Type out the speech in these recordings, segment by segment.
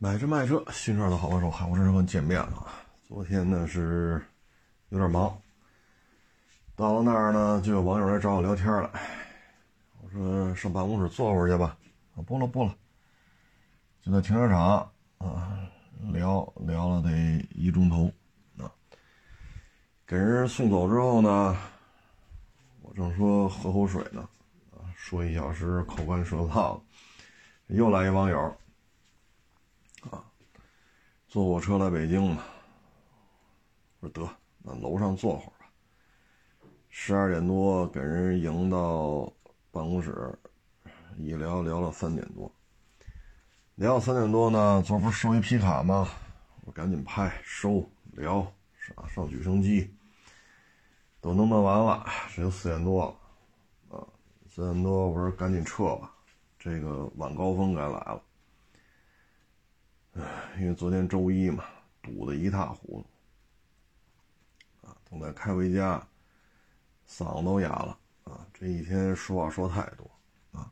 买车卖车，新车的好帮手，海沃车和见面了。昨天呢是有点忙，到了那儿呢就有网友来找我聊天了。我说上办公室坐会儿去吧。啊，不了不了，就在停车场啊聊聊了得一钟头啊。给人送走之后呢，我正说喝口水呢，啊，说一小时口干舌燥，又来一网友。坐火车来北京嘛，我说得，那楼上坐会儿吧。十二点多给人迎到办公室，一聊聊到三点多。聊到三点多呢，昨儿不是收一皮卡吗？我赶紧拍收聊，上？上举升机，都弄弄完了，这就四点多了，啊，四点多我说赶紧撤吧，这个晚高峰该来了。因为昨天周一嘛，堵得一塌糊涂，啊，等再开回家，嗓子都哑了，啊，这一天说话说太多，啊，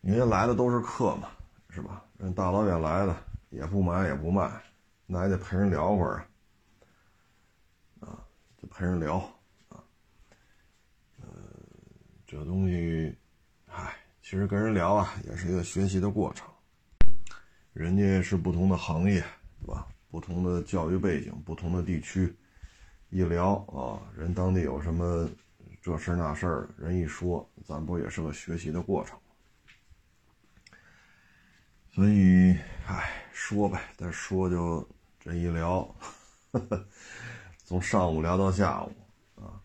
因为来的都是客嘛，是吧？人大老远来的，也不买也不卖，那还得陪人聊会儿，啊，就陪人聊，啊，呃，这东西，唉，其实跟人聊啊，也是一个学习的过程。人家是不同的行业，对吧？不同的教育背景，不同的地区，一聊啊，人当地有什么这事那事儿，人一说，咱不也是个学习的过程所以，唉，说呗，再说就这一聊，从上午聊到下午啊，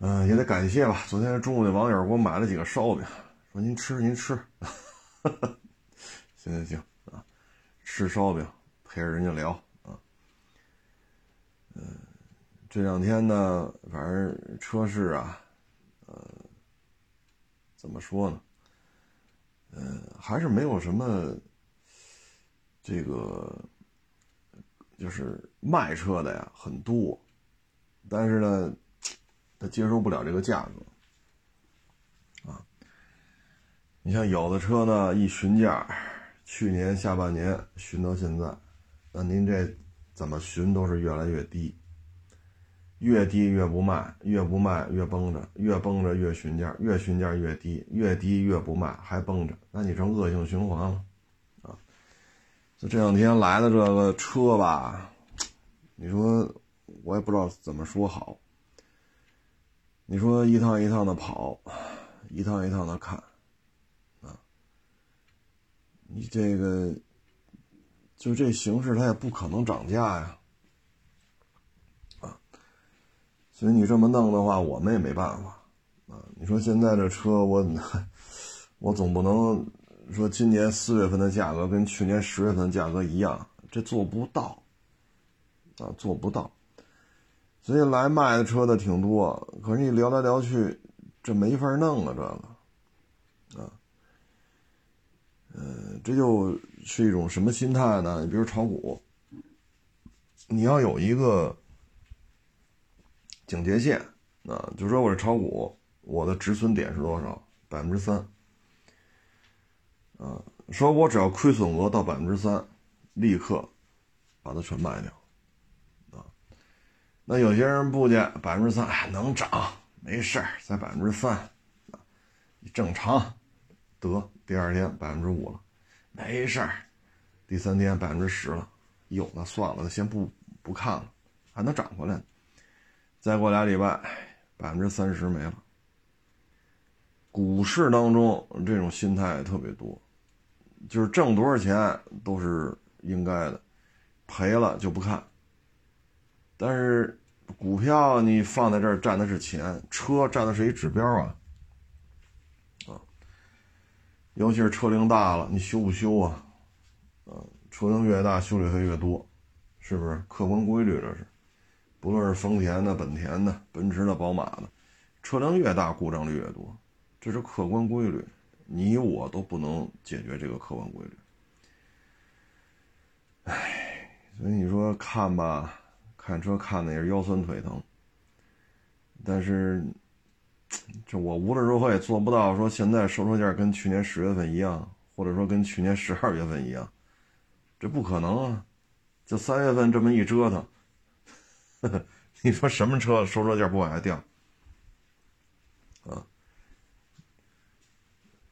嗯，也得感谢吧。昨天中午那网友给我买了几个烧饼，说您吃您吃。行行行啊，吃烧饼陪着人家聊啊。嗯，这两天呢，反正车市啊，呃，怎么说呢？嗯，还是没有什么这个，就是卖车的呀很多，但是呢，他接受不了这个价格啊。你像有的车呢，一询价。去年下半年寻到现在，那您这怎么寻都是越来越低，越低越不卖，越不卖越绷着，越绷着越寻价，越寻价越低，越低越不卖还绷着，那你成恶性循环了，啊！就这两天来的这个车吧，你说我也不知道怎么说好。你说一趟一趟的跑，一趟一趟的看。你这个，就这形式，它也不可能涨价呀，啊，所以你这么弄的话，我们也没办法，啊，你说现在这车，我我总不能说今年四月份的价格跟去年十月份价格一样，这做不到，啊，做不到，所以来卖的车的挺多，可是你聊来聊去，这没法弄啊，这个。啊呃，这就是一种什么心态呢？你比如炒股，你要有一个警戒线啊，就说我这炒股，我的止损点是多少？百分之三。啊，说我只要亏损额到百分之三，立刻把它全卖掉。啊，那有些人不见百分之三，哎，能涨，没事儿，在百分之三，正常。得第二天百分之五了，没事儿。第三天百分之十了，哟，那算了，那先不不看了，还能涨回来。再过俩礼拜，百分之三十没了。股市当中这种心态特别多，就是挣多少钱都是应该的，赔了就不看。但是股票你放在这儿占的是钱，车占的是一指标啊。尤其是车龄大了，你修不修啊？嗯，车龄越大，修理费越多，是不是客观规律？这是，不论是丰田的、本田的、奔驰的、宝马的，车龄越大，故障率越多，这是客观规律，你我都不能解决这个客观规律。唉，所以你说看吧，看车看的也是腰酸腿疼，但是。这我无论如何也做不到说现在收车价跟去年十月份一样，或者说跟去年十二月份一样，这不可能啊！就三月份这么一折腾，呵 呵你说什么车收车价不往下掉啊？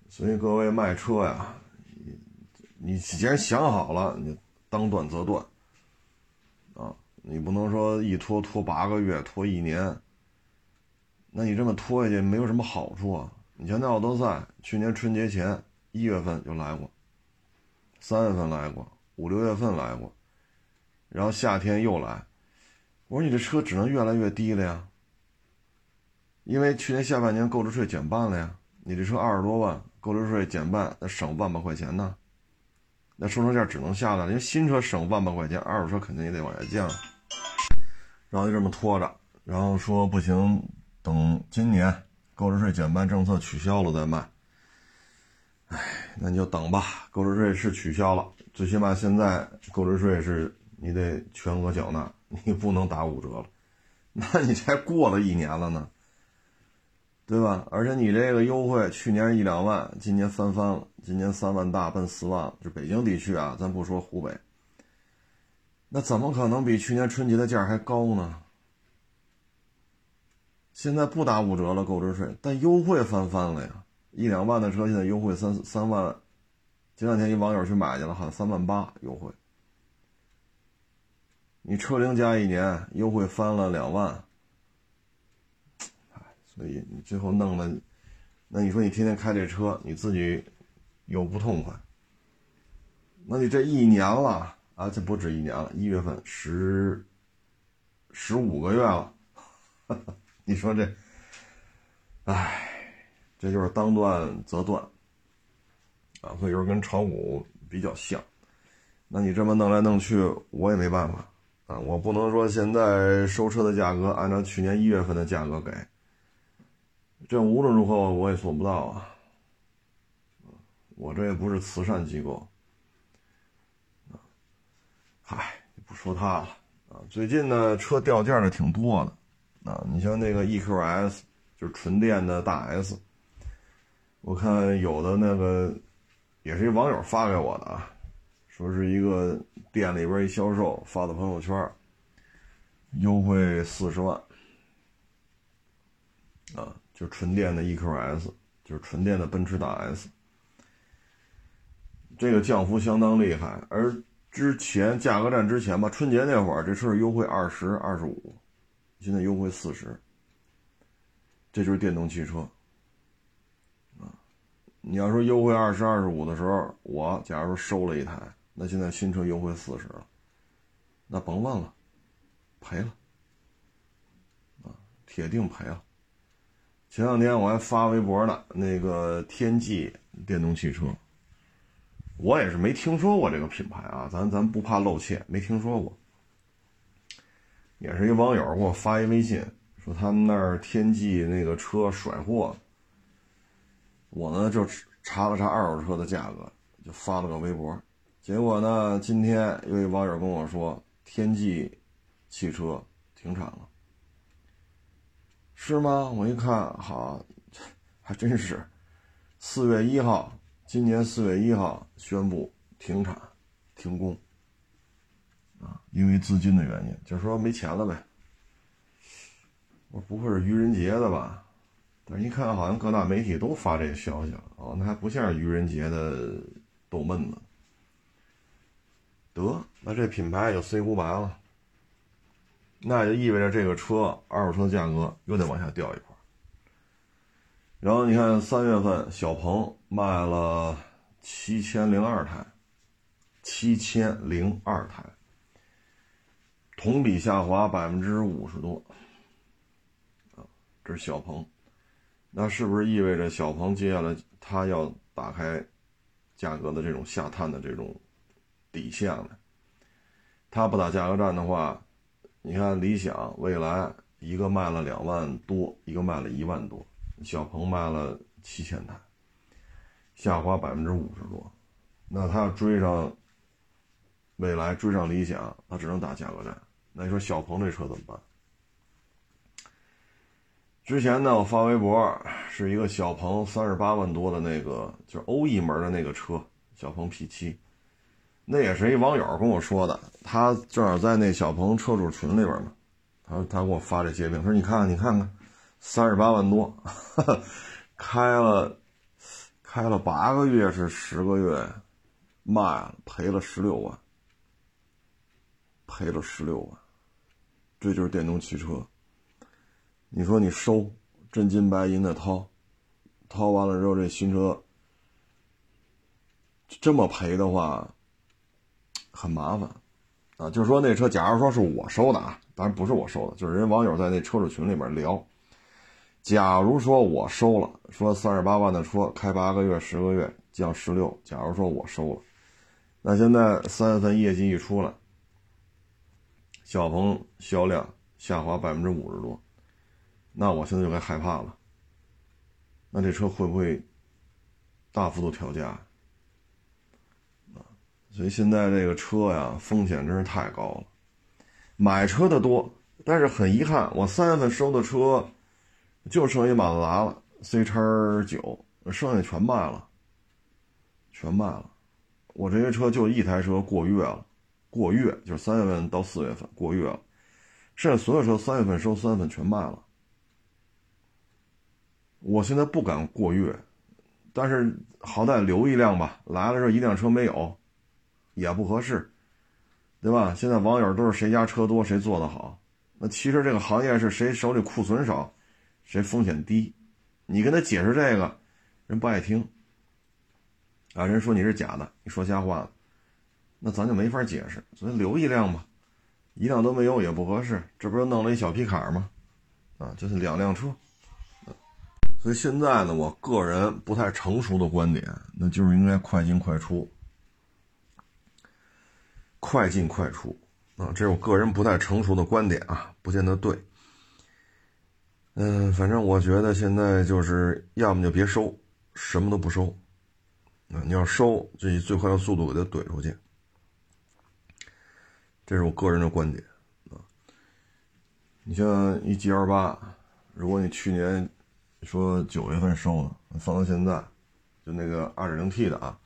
所以各位卖车呀，你你既然想好了，你当断则断啊！你不能说一拖拖八个月，拖一年，那你这么拖下去没有什么好处啊！你像那奥德赛，去年春节前一月份就来过，三月份来过，五六月份来过，然后夏天又来。我说你这车只能越来越低了呀，因为去年下半年购置税减半了呀，你这车二十多万。购置税减半，那省万把块钱呢？那收车价只能下来，因为新车省万把块钱，二手车肯定也得往下降。然后就这么拖着，然后说不行，等今年购置税减半政策取消了再卖。哎，那你就等吧。购置税是取消了，最起码现在购置税是你得全额缴纳，你不能打五折了。那你才过了一年了呢。对吧？而且你这个优惠，去年一两万，今年翻番了，今年三万大奔四万了。就北京地区啊，咱不说湖北，那怎么可能比去年春节的价还高呢？现在不打五折了，购置税，但优惠翻番了呀！一两万的车现在优惠三三万，前两天一网友去买去了，好像三万八优惠。你车龄加一年，优惠翻了两万。所以你最后弄的，那你说你天天开这车，你自己又不痛快，那你这一年了啊，这不止一年了，一月份十十五个月了，你说这，唉，这就是当断则断啊，所以说跟炒股比较像，那你这么弄来弄去，我也没办法啊，我不能说现在收车的价格按照去年一月份的价格给。这无论如何我也做不到啊！我这也不是慈善机构嗨，不说他了啊。最近呢，车掉价的挺多的啊。你像那个 EQS，就是纯电的大 S，我看有的那个也是一网友发给我的啊，说是一个店里边一销售发的朋友圈，优惠四十万啊。就纯电的 EQS，就是纯电的奔驰大 S，这个降幅相当厉害。而之前价格战之前吧，春节那会儿这车优惠二十二十五，现在优惠四十，这就是电动汽车啊。你要说优惠二十二十五的时候，我假如说收了一台，那现在新车优惠四十了，那甭问了，赔了啊，铁定赔了。前两天我还发微博呢，那个天际电动汽车，我也是没听说过这个品牌啊，咱咱不怕露怯，没听说过。也是一网友给我发一微信，说他们那儿天际那个车甩货，我呢就查了查二手车的价格，就发了个微博。结果呢，今天有一网友跟我说，天际汽车停产了。是吗？我一看，好，还真是，四月一号，今年四月一号宣布停产、停工，啊，因为资金的原因，就是说没钱了呗。我不会是愚人节的吧？但是一看，好像各大媒体都发这个消息了，哦，那还不像是愚人节的逗闷子。得，那这品牌就 say goodbye 了。那就意味着这个车二手车价格又得往下掉一块然后你看三月份小鹏卖了七千零二台，七千零二台，同比下滑百分之五十多，啊，这是小鹏，那是不是意味着小鹏接下来它要打开价格的这种下探的这种底线呢？它不打价格战的话？你看，理想、蔚来一个卖了两万多，一个卖了一万多，小鹏卖了七千台，下滑百分之五十多。那他要追上蔚来，追上理想，他只能打价格战。那你说小鹏这车怎么办？之前呢，我发微博是一个小鹏三十八万多的那个，就是欧翼门的那个车小鹏 P7，那也是一网友跟我说的，他正好在那小鹏车主群里边嘛，他他给我发这截屏，说你看看你看看，三十八万多，开了开了八个月是十个月，卖了赔了十六万，赔了十六万，这就是电动汽车。你说你收真金白银的掏，掏完了之后这新车。这么赔的话，很麻烦，啊，就是说那车，假如说是我收的啊，当然不是我收的，就是人网友在那车主群里面聊。假如说我收了，说三十八万的车开八个月、十个月降十六，假如说我收了，那现在三月份业绩一出来，小鹏销量下滑百分之五十多，那我现在就该害怕了。那这车会不会大幅度调价？所以现在这个车呀，风险真是太高了。买车的多，但是很遗憾，我三月份收的车就剩一马自达了，C 叉九，剩下全卖了，全卖了。我这些车就一台车过月了，过月就是三月份到四月份过月了，剩下所有车三月份收，三月份全卖了。我现在不敢过月，但是好歹留一辆吧，来了时候一辆车没有。也不合适，对吧？现在网友都是谁家车多谁做的好，那其实这个行业是谁手里库存少，谁风险低。你跟他解释这个，人不爱听。啊，人说你是假的，你说瞎话了，那咱就没法解释。所以留一辆吧，一辆都没有也不合适。这不是弄了一小皮卡吗？啊，就是两辆车。所以现在呢，我个人不太成熟的观点，那就是应该快进快出。快进快出，啊，这是我个人不太成熟的观点啊，不见得对。嗯，反正我觉得现在就是要么就别收，什么都不收，啊，你要收就以最快的速度给它怼出去，这是我个人的观点啊。你像一 G L 八，如果你去年说九月份收的，放到现在，就那个二点零 T 的啊，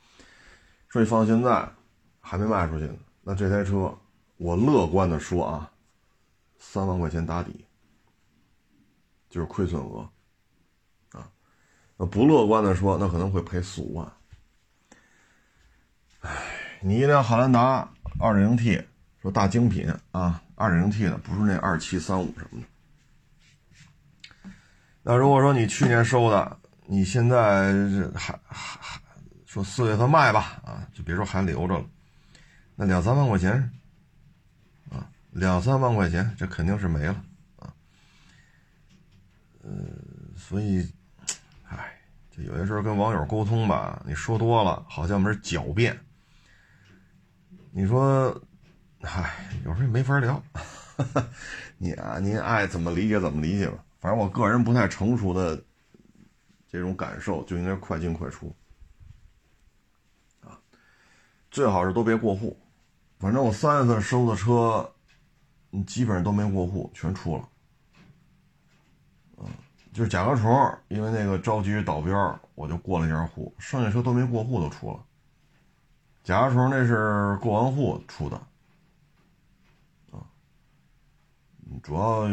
说你放到现在还没卖出去呢。那这台车，我乐观的说啊，三万块钱打底，就是亏损额，啊，那不乐观的说，那可能会赔四五万。哎，你一辆汉兰达二点零 T，说大精品啊，二点零 T 的，不是那二七三五什么的。那如果说你去年收的，你现在还还还说四月份卖吧，啊，就别说还留着了。那两三万块钱，啊，两三万块钱，这肯定是没了，啊，呃，所以，唉，就有些时候跟网友沟通吧，你说多了，好像没狡辩。你说，唉，有时候没法聊，你啊，您爱怎么理解怎么理解吧。反正我个人不太成熟的这种感受，就应该快进快出，啊，最好是都别过户。反正我三月份收的车，基本上都没过户，全出了。嗯，就是甲壳虫，因为那个着急倒标，我就过了一下户，剩下车都没过户都出了。甲壳虫那是过完户出的，啊，主要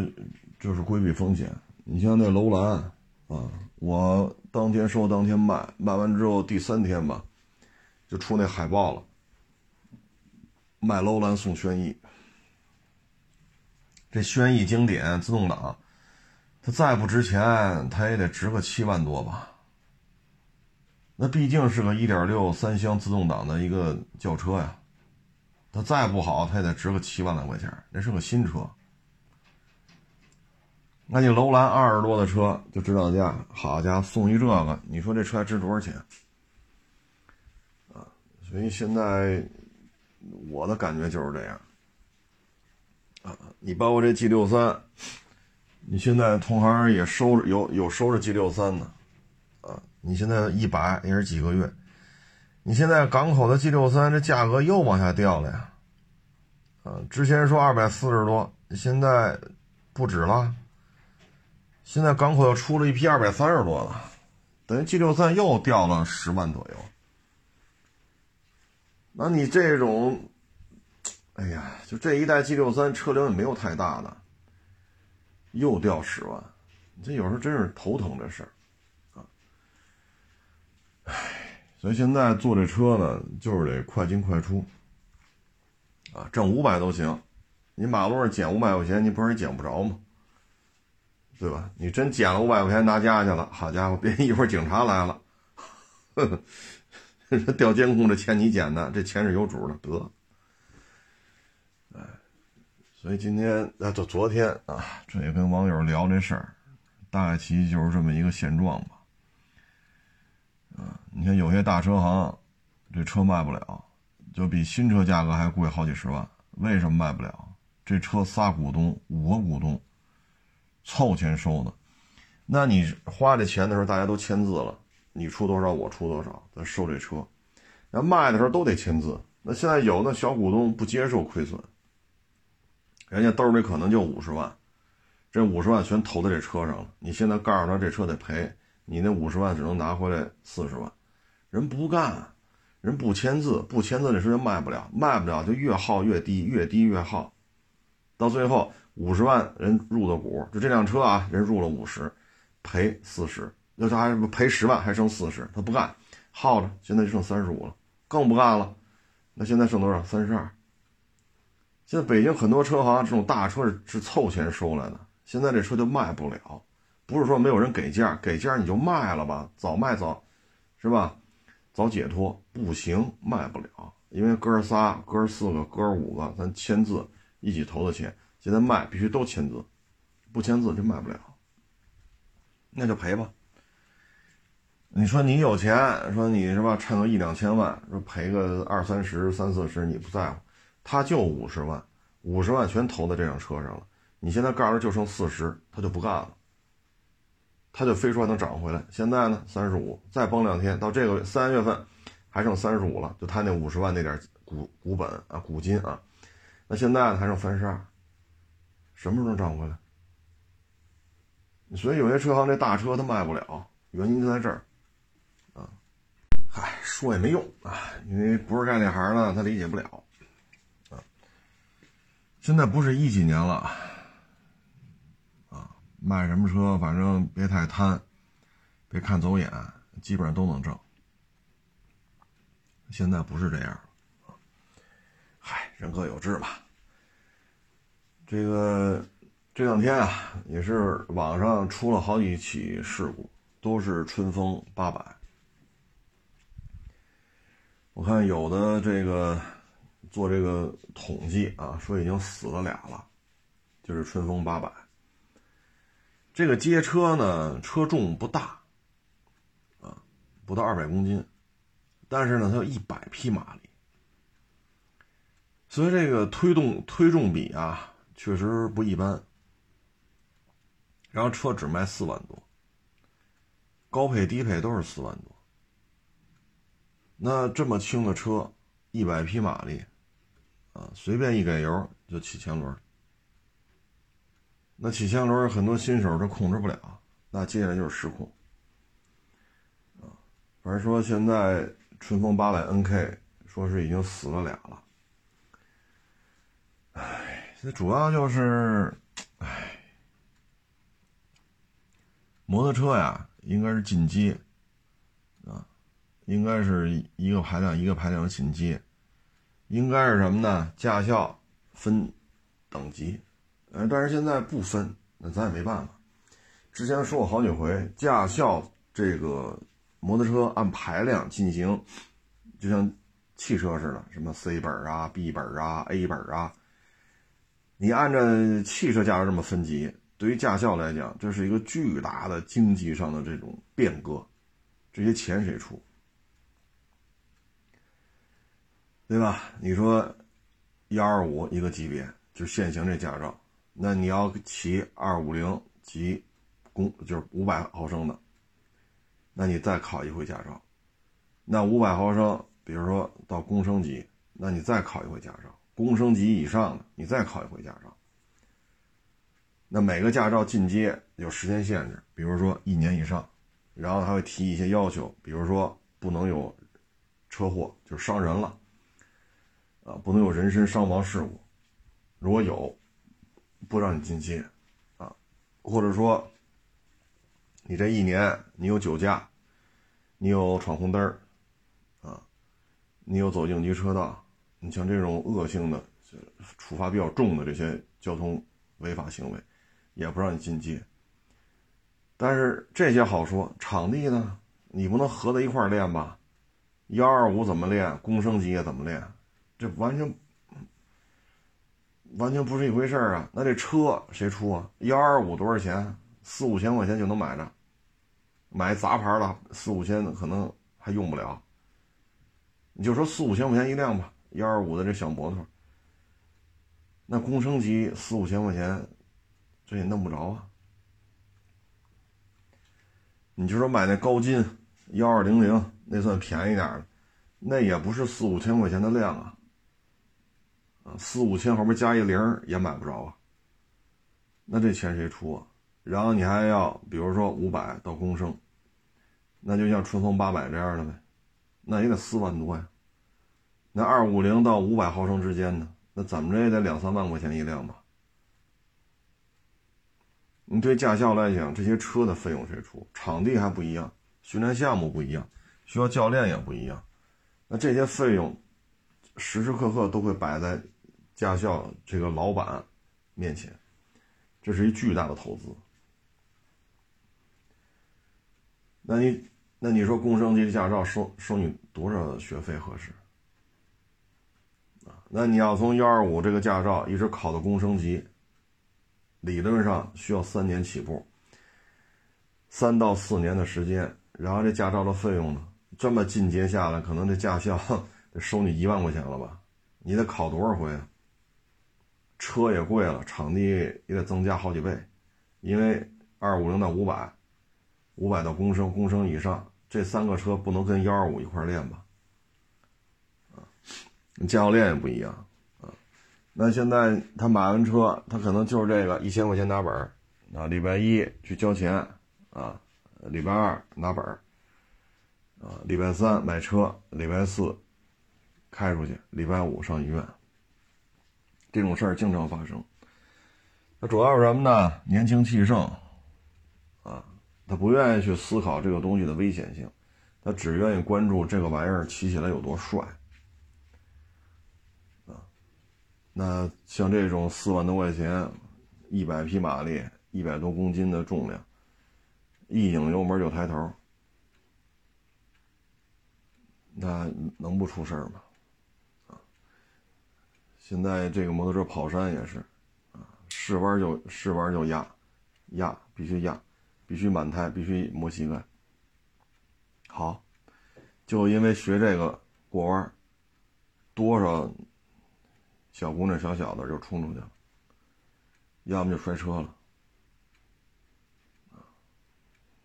就是规避风险。你像那楼兰，啊，我当天收当天卖，卖完之后第三天吧，就出那海报了。卖楼兰送轩逸，这轩逸经典自动挡，它再不值钱，它也得值个七万多吧？那毕竟是个1.6三厢自动挡的一个轿车呀，它再不好，它也得值个七万来块钱。那是个新车，那你楼兰二十多的车就指导价，好家伙，送一这个，你说这车值多少钱？啊，所以现在。我的感觉就是这样，啊，你包括这 G 六三，你现在同行也收着有有收着 G 六三的，啊，你现在一百也是几个月，你现在港口的 G 六三这价格又往下掉了呀，啊，之前说二百四十多，现在不止了，现在港口又出了一批二百三十多的，等于 G 六三又掉了十万左右。那你这种，哎呀，就这一代 G 六三车龄也没有太大的，又掉十万，这有时候真是头疼这事儿，啊，唉，所以现在做这车呢，就是得快进快出，啊，挣五百都行，你马路上捡五百块钱，你不是也捡不着吗？对吧？你真捡了五百块钱拿家去了，好家伙，别一会儿警察来了，呵呵。调监控，这钱你捡的，这钱是有主的，得。哎，所以今天啊，就昨天啊，这也跟网友聊这事儿，大概其就是这么一个现状吧。啊，你看有些大车行，这车卖不了，就比新车价格还贵好几十万，为什么卖不了？这车仨股东，五个股东，凑钱收的，那你花这钱的时候，大家都签字了。你出多少，我出多少，咱收这车。那卖的时候都得签字。那现在有的小股东不接受亏损，人家兜里可能就五十万，这五十万全投在这车上了。你现在告诉他这车得赔，你那五十万只能拿回来四十万，人不干，人不签字，不签字这车就卖不了，卖不了就越耗越低，越低越耗，到最后五十万人入的股，就这辆车啊，人入了五十，赔四十。那他还赔十万，还剩四十，他不干，耗着，现在就剩三十五了，更不干了。那现在剩多少？三十二。现在北京很多车行这种大车是是凑钱收来的，现在这车就卖不了，不是说没有人给价，给价你就卖了吧，早卖早，是吧？早解脱，不行，卖不了，因为哥仨、哥四个、哥五个，咱签字一起投的钱，现在卖必须都签字，不签字就卖不了，那就赔吧。你说你有钱，说你是吧，趁个一两千万，说赔个二三十、三四十，你不在乎，他就五十万，五十万全投在这辆车上了。你现在告诉就剩四十，他就不干了，他就非说能涨回来。现在呢，三十五，再崩两天，到这个三月份还剩三十五了，就他那五十万那点股股本啊，股金啊，那现在呢还剩三十二，什么时候涨回来？所以有些车行这大车他卖不了，原因就在这儿。啊嗨，说也没用啊，因为不是干这行的，他理解不了。啊，现在不是一几年了，啊，卖什么车，反正别太贪，别看走眼，基本上都能挣。现在不是这样，嗨，人各有志吧。这个这两天啊，也是网上出了好几起事故，都是春风八百。我看有的这个做这个统计啊，说已经死了俩了，就是春风八百。这个街车呢，车重不大，啊，不到二百公斤，但是呢，它有一百匹马力，所以这个推动推重比啊，确实不一般。然后车只卖四万多，高配低配都是四万多。那这么轻的车，一百匹马力，啊，随便一给油就起前轮。那起前轮很多新手他控制不了，那接下来就是失控。啊，反正说现在春风八百 NK 说是已经死了俩了。唉，这主要就是，唉，摩托车呀，应该是进阶。啊应该是一个排量一个排量的进阶，应该是什么呢？驾校分等级，呃，但是现在不分，那咱也没办法。之前说过好几回，驾校这个摩托车按排量进行，就像汽车似的，什么 C 本啊、B 本啊、A 本啊，你按照汽车驾照这么分级，对于驾校来讲，这是一个巨大的经济上的这种变革，这些钱谁出？对吧？你说幺二五一个级别，就现行这驾照，那你要骑二五零级公，就是五百毫升的，那你再考一回驾照。那五百毫升，比如说到公升级，那你再考一回驾照。工升级以上的，你再考一回驾照。那每个驾照进阶有时间限制，比如说一年以上，然后还会提一些要求，比如说不能有车祸，就是伤人了。啊不能有人身伤亡事故。如果有，不让你进阶，啊，或者说，你这一年你有酒驾，你有闯红灯，啊，你有走应急车道，你像这种恶性的、处罚比较重的这些交通违法行为，也不让你进街。但是这些好说，场地呢，你不能合在一块练吧？幺二五怎么练，工升级也怎么练，这完全完全不是一回事啊！那这车谁出啊？幺二五多少钱？四五千块钱就能买着，买杂牌的四五千可能还用不了。你就说四五千块钱一辆吧，幺二五的这小摩托，那公升级四五千块钱，这也弄不着啊。你就说买那高金幺二零零。那算便宜点的，那也不是四五千块钱的量啊，啊，四五千后边加一零也买不着啊。那这钱谁出啊？然后你还要，比如说五百到公升，那就像春风八百这样的呗，那也得四万多呀。那二五零到五百毫升之间呢，那怎么着也得两三万块钱一辆吧？你对驾校来讲，这些车的费用谁出？场地还不一样，训练项目不一样。需要教练也不一样，那这些费用时时刻刻都会摆在驾校这个老板面前，这是一巨大的投资。那你那你说工升级的驾照收收你多少学费合适？那你要从幺二五这个驾照一直考到工升级，理论上需要三年起步，三到四年的时间，然后这驾照的费用呢？这么进阶下来，可能这驾校得收你一万块钱了吧？你得考多少回啊？车也贵了，场地也得增加好几倍，因为二五零到五百，五百到公升，公升以上，这三个车不能跟幺二五一块练吧？教，练也不一样啊。那现在他买完车，他可能就是这个一千块钱拿本儿，啊，礼拜一去交钱，啊，礼拜二拿本儿。啊，礼拜三买车，礼拜四开出去，礼拜五上医院。这种事儿经常发生。那主要是什么呢？年轻气盛，啊，他不愿意去思考这个东西的危险性，他只愿意关注这个玩意儿骑起来有多帅。啊，那像这种四万多块钱，一百匹马力，一百多公斤的重量，一拧油门就抬头。那能不出事吗？啊！现在这个摩托车跑山也是，啊，试弯就试弯就压，压必须压，必须满胎，必须磨膝盖。好，就因为学这个过弯，多少小姑娘小小的就冲出去了，要么就摔车了，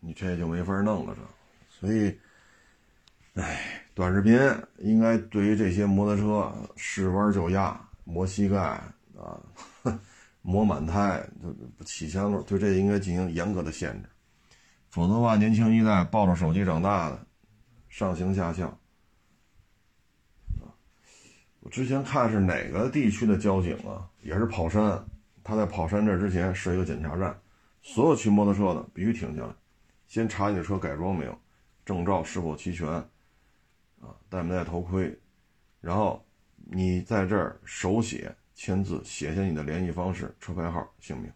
你这就没法弄了，这，所以，哎。短视频应该对于这些摩托车试弯就压、磨膝盖啊、磨满胎、起前轮，对这应该进行严格的限制，否则的话，年轻一代抱着手机长大的，上行下效。我之前看是哪个地区的交警啊，也是跑山，他在跑山这之前设一个检查站，所有骑摩托车的必须停下来，先查你的车改装没有，证照是否齐全。啊，戴没戴头盔？然后你在这儿手写签字，写下你的联系方式、车牌号、姓名。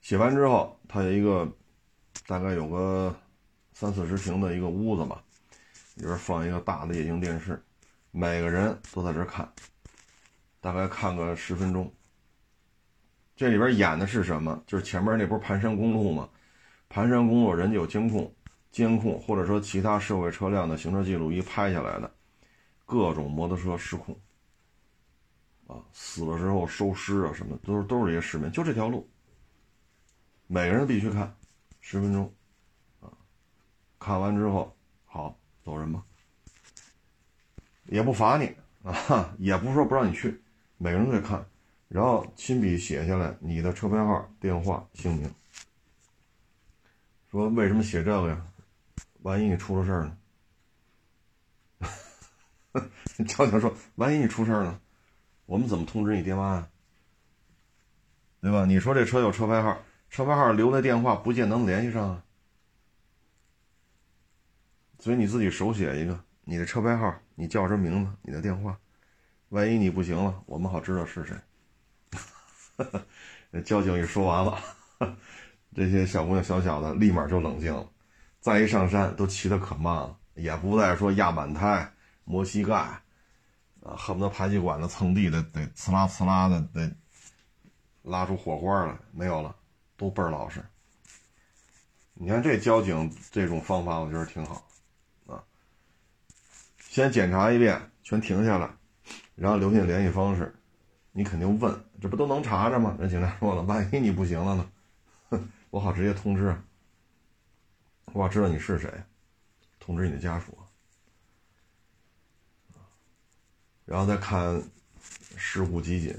写完之后，他有一个大概有个三四十平的一个屋子吧，里边放一个大的液晶电视，每个人都在这看，大概看个十分钟。这里边演的是什么？就是前面那不是盘山公路吗？盘山公路人家有监控。监控或者说其他社会车辆的行车记录仪拍下来的各种摩托车失控啊，死了之后收尸啊，什么都是都是这些视频，就这条路，每个人必须看十分钟啊，看完之后好走人吧，也不罚你啊，也不是说不让你去，每个人都得看，然后亲笔写下来你的车牌号、电话、姓名，说为什么写这个呀？万一你出了事儿呢？交警说：“万一你出事儿呢？我们怎么通知你爹妈呀？对吧？你说这车有车牌号，车牌号留的电话不见能联系上啊。所以你自己手写一个你的车牌号，你叫什么名字？你的电话，万一你不行了，我们好知道是谁。交警一说完了，这些小姑娘小小的立马就冷静了。再一上山，都骑得可慢了，也不再说压满胎、磨膝盖，啊，恨不得排气管子蹭地的得呲啦呲啦的得拉出火花来，没有了，都倍儿老实。你看这交警这种方法，我觉得挺好，先检查一遍，全停下来，然后留下联系方式，你肯定问，这不都能查着吗？人警察说了，万一你不行了呢？哼，我好直接通知。我要知道你是谁，通知你的家属，然后再看事故集锦，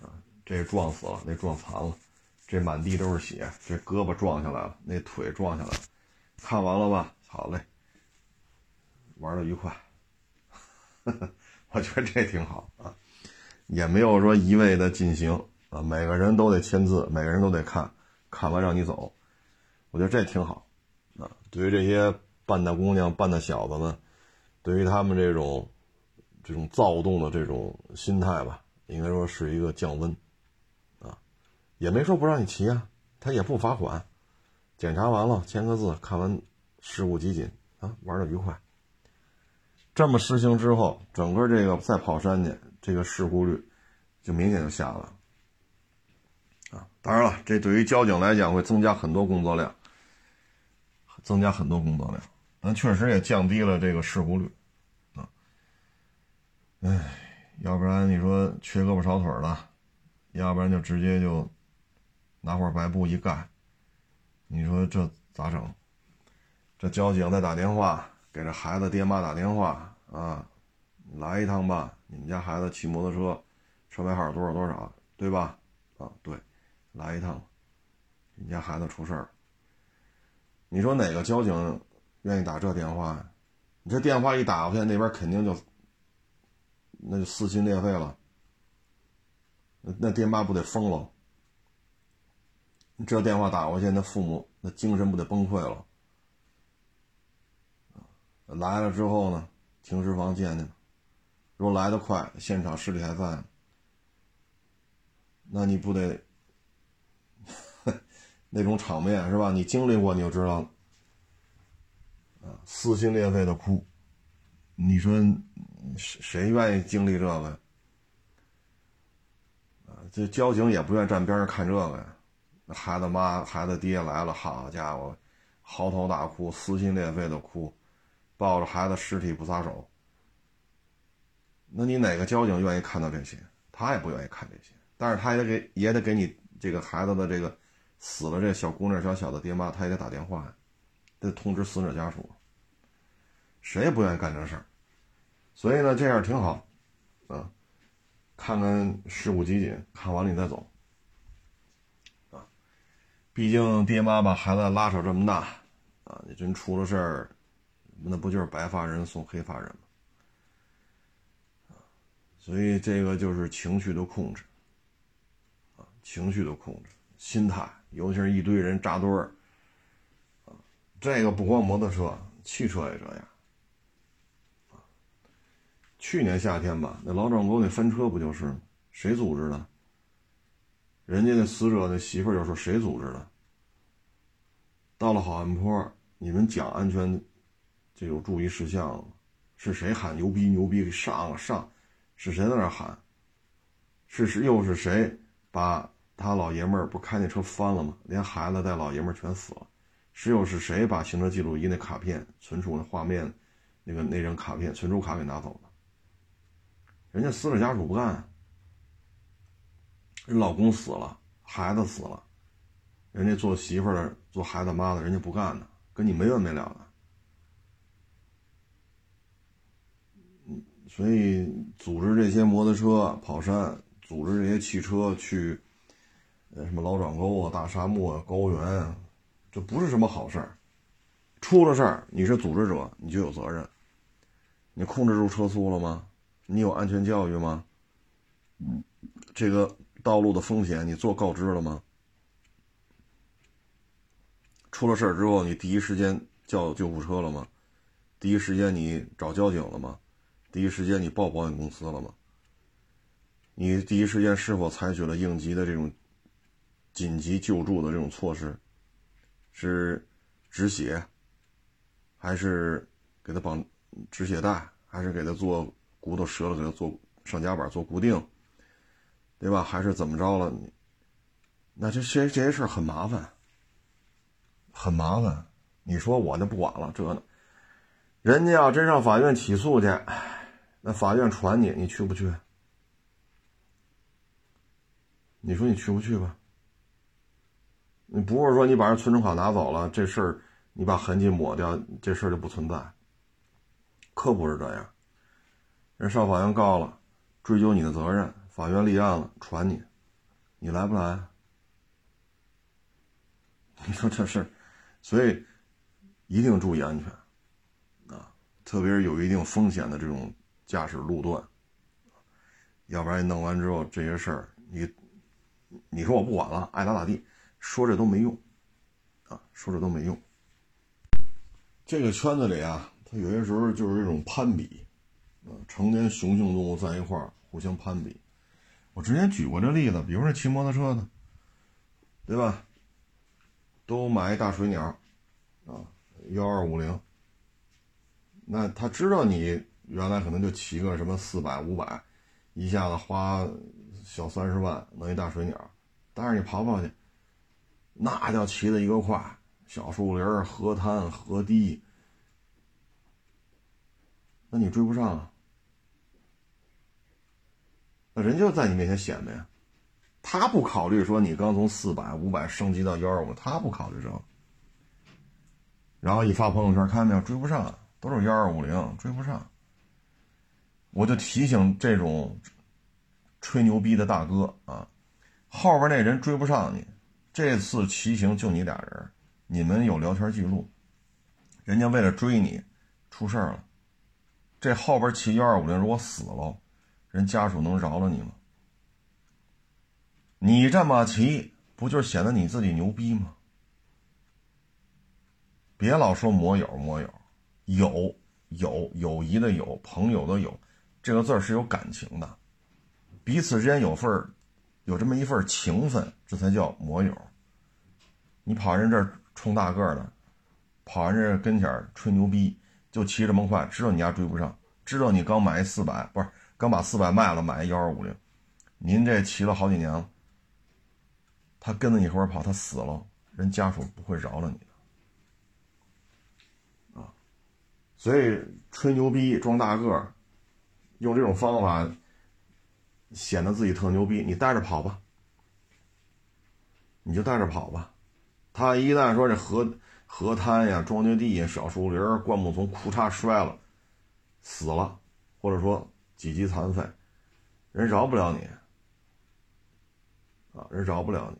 啊，这撞死了，那撞残了，这满地都是血，这胳膊撞下来了，那腿撞下来了，看完了吧？好嘞，玩的愉快，我觉得这挺好啊，也没有说一味的进行啊，每个人都得签字，每个人都得看，看完让你走，我觉得这挺好。啊，对于这些半大姑娘、半大小子们，对于他们这种这种躁动的这种心态吧，应该说是一个降温，啊，也没说不让你骑啊，他也不罚款，检查完了签个字，看完事故集锦啊，玩的愉快。这么实行之后，整个这个再跑山去，这个事故率就明显就下来了，啊，当然了，这对于交警来讲会增加很多工作量。增加很多工作量，但确实也降低了这个事故率，啊，哎，要不然你说缺胳膊少腿的，要不然就直接就拿块白布一盖，你说这咋整？这交警再打电话给这孩子爹妈打电话啊，来一趟吧，你们家孩子骑摩托车，车牌号多少多少，对吧？啊，对，来一趟，你家孩子出事儿。你说哪个交警愿意打这电话呀？你这电话一打过去，那边肯定就那就撕心裂肺了。那那爹妈不得疯了？你这电话打过去，那父母那精神不得崩溃了？来了之后呢，停尸房见见。如果来得快，现场尸体还在，那你不得？那种场面是吧？你经历过你就知道了，啊，撕心裂肺的哭，你说谁谁愿意经历这个？啊，这交警也不愿站边上看这个呀。孩子妈、孩子爹来了，好家伙，嚎啕大哭，撕心裂肺的哭，抱着孩子尸体不撒手。那你哪个交警愿意看到这些？他也不愿意看这些，但是他也得给，也得给你这个孩子的这个。死了，这小姑娘、小小的爹妈，他也得打电话，得通知死者家属。谁也不愿意干这事儿，所以呢，这样挺好，啊，看看事故集锦，看完了你再走，啊，毕竟爹妈把孩子拉扯这么大，啊，你真出了事儿，那不就是白发人送黑发人吗？所以这个就是情绪的控制，啊，情绪的控制，心态。尤其是一堆人扎堆儿，啊，这个不光摩托车，汽车也这样，啊，去年夏天吧，那老庄沟那翻车不就是吗？谁组织的？人家那死者那媳妇就说谁组织的？到了好汉坡，你们讲安全，这有注意事项，是谁喊牛逼牛逼上啊上？是谁在那喊？是是又是谁把？他老爷们儿不开那车翻了吗？连孩子带老爷们儿全死了。是又是谁把行车记录仪那卡片存储那画面，那个那张卡片存储卡给拿走了？人家死者家属不干，人老公死了，孩子死了，人家做媳妇儿的、做孩子妈的，人家不干呢，跟你没完没了的。所以组织这些摩托车跑山，组织这些汽车去。呃，什么老转沟啊、大沙漠啊、高原啊，这不是什么好事儿。出了事儿，你是组织者，你就有责任。你控制住车速了吗？你有安全教育吗？这个道路的风险你做告知了吗？出了事儿之后，你第一时间叫救护车了吗？第一时间你找交警了吗？第一时间你报保险公司了吗？你第一时间是否采取了应急的这种紧急救助的这种措施？是止血，还是给他绑止血带，还是给他做骨头折了给他做上夹板做固定，对吧？还是怎么着了？那这些这些事儿很麻烦，很麻烦。你说我就不管了，这呢，人家要真上法院起诉去，那法院传你，你去不去？你说你去不去吧？你不是说你把人存储卡拿走了，这事儿你把痕迹抹掉，这事儿就不存在。可不是这样，人上法院告了，追究你的责任，法院立案了，传你，你来不来？你说这事，所以一定注意安全啊，特别是有一定风险的这种驾驶路段，要不然你弄完之后这些事儿你。你说我不管了，爱咋咋地，说这都没用，啊，说这都没用。这个圈子里啊，它有些时候就是一种攀比，啊，成年雄性动物在一块儿互相攀比。我之前举过这例子，比如说骑摩托车的，对吧？都买一大水鸟，啊，幺二五零。那他知道你原来可能就骑个什么四百五百，一下子花。小三十万弄一大水鸟，但是你跑跑去，那叫骑的一个快，小树林、河滩、河堤，那你追不上啊？那人就在你面前显摆，他不考虑说你刚从四百、五百升级到幺二五，他不考虑这。然后一发朋友圈，看见没有？追不上，都是幺二五零，追不上。我就提醒这种。吹牛逼的大哥啊，后边那人追不上你。这次骑行就你俩人，你们有聊天记录。人家为了追你，出事了。这后边骑幺二五零如果死了，人家属能饶了你吗？你这么骑，不就是显得你自己牛逼吗？别老说摩友摩友，有有友谊的友，朋友的友，这个字儿是有感情的。彼此之间有份儿，有这么一份情分，这才叫摩友。你跑人这儿冲大个儿的，跑人这跟前吹牛逼，就骑这么快，知道你家追不上，知道你刚买一四百，不是刚把四百卖了，买一幺二五零，您这骑了好几年了，他跟着你后边跑，他死了，人家属不会饶了你的啊。所以吹牛逼装大个儿，用这种方法。显得自己特牛逼，你带着跑吧，你就带着跑吧。他一旦说这河河滩呀、庄稼地呀、小树林、灌木丛，裤衩摔了，死了，或者说几级残废，人饶不了你啊，人饶不了你。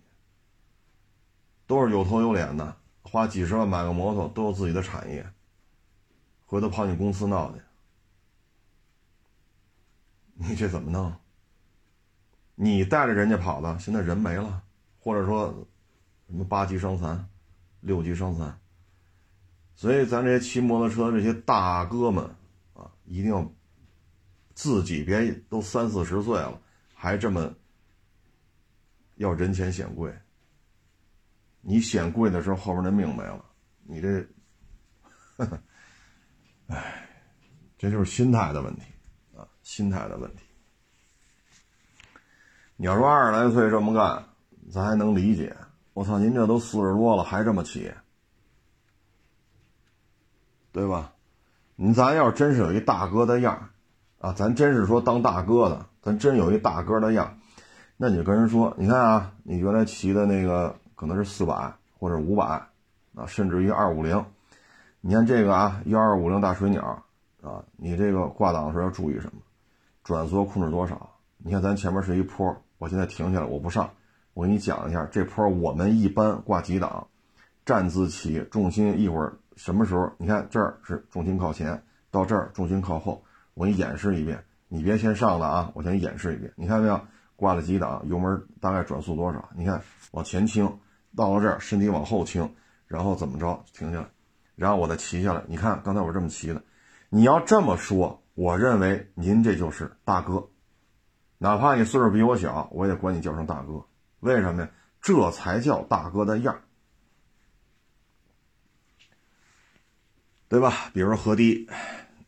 都是有头有脸的，花几十万买个摩托，都有自己的产业，回头跑你公司闹去，你这怎么弄？你带着人家跑的，现在人没了，或者说什么八级伤残、六级伤残，所以咱这些骑摩托车这些大哥们啊，一定要自己别都三四十岁了，还这么要人前显贵。你显贵的时候，后边那命没了，你这，哎，这就是心态的问题，心态的问题。你要说二十来岁这么干，咱还能理解。我操，您这都四十多了还这么骑，对吧？你咱要真是有一大哥的样啊，咱真是说当大哥的，咱真有一大哥的样那你就跟人说，你看啊，你原来骑的那个可能是四百或者五百啊，甚至于二五零，你看这个啊，幺二五零大水鸟啊，你这个挂档的时候要注意什么？转速控制多少？你看咱前面是一坡。我现在停下来，我不上。我给你讲一下这坡，我们一般挂几档，站姿骑，重心一会儿什么时候？你看这儿是重心靠前，到这儿重心靠后，我给你演示一遍，你别先上了啊，我先演示一遍。你看没有？挂了几档，油门大概转速多少？你看往前倾，到了这儿身体往后倾，然后怎么着？停下来，然后我再骑下来。你看刚才我这么骑的，你要这么说，我认为您这就是大哥，哪怕你岁数比我小，我也管你叫声大哥。为什么呀？这才叫大哥的样儿。对吧？比如河堤，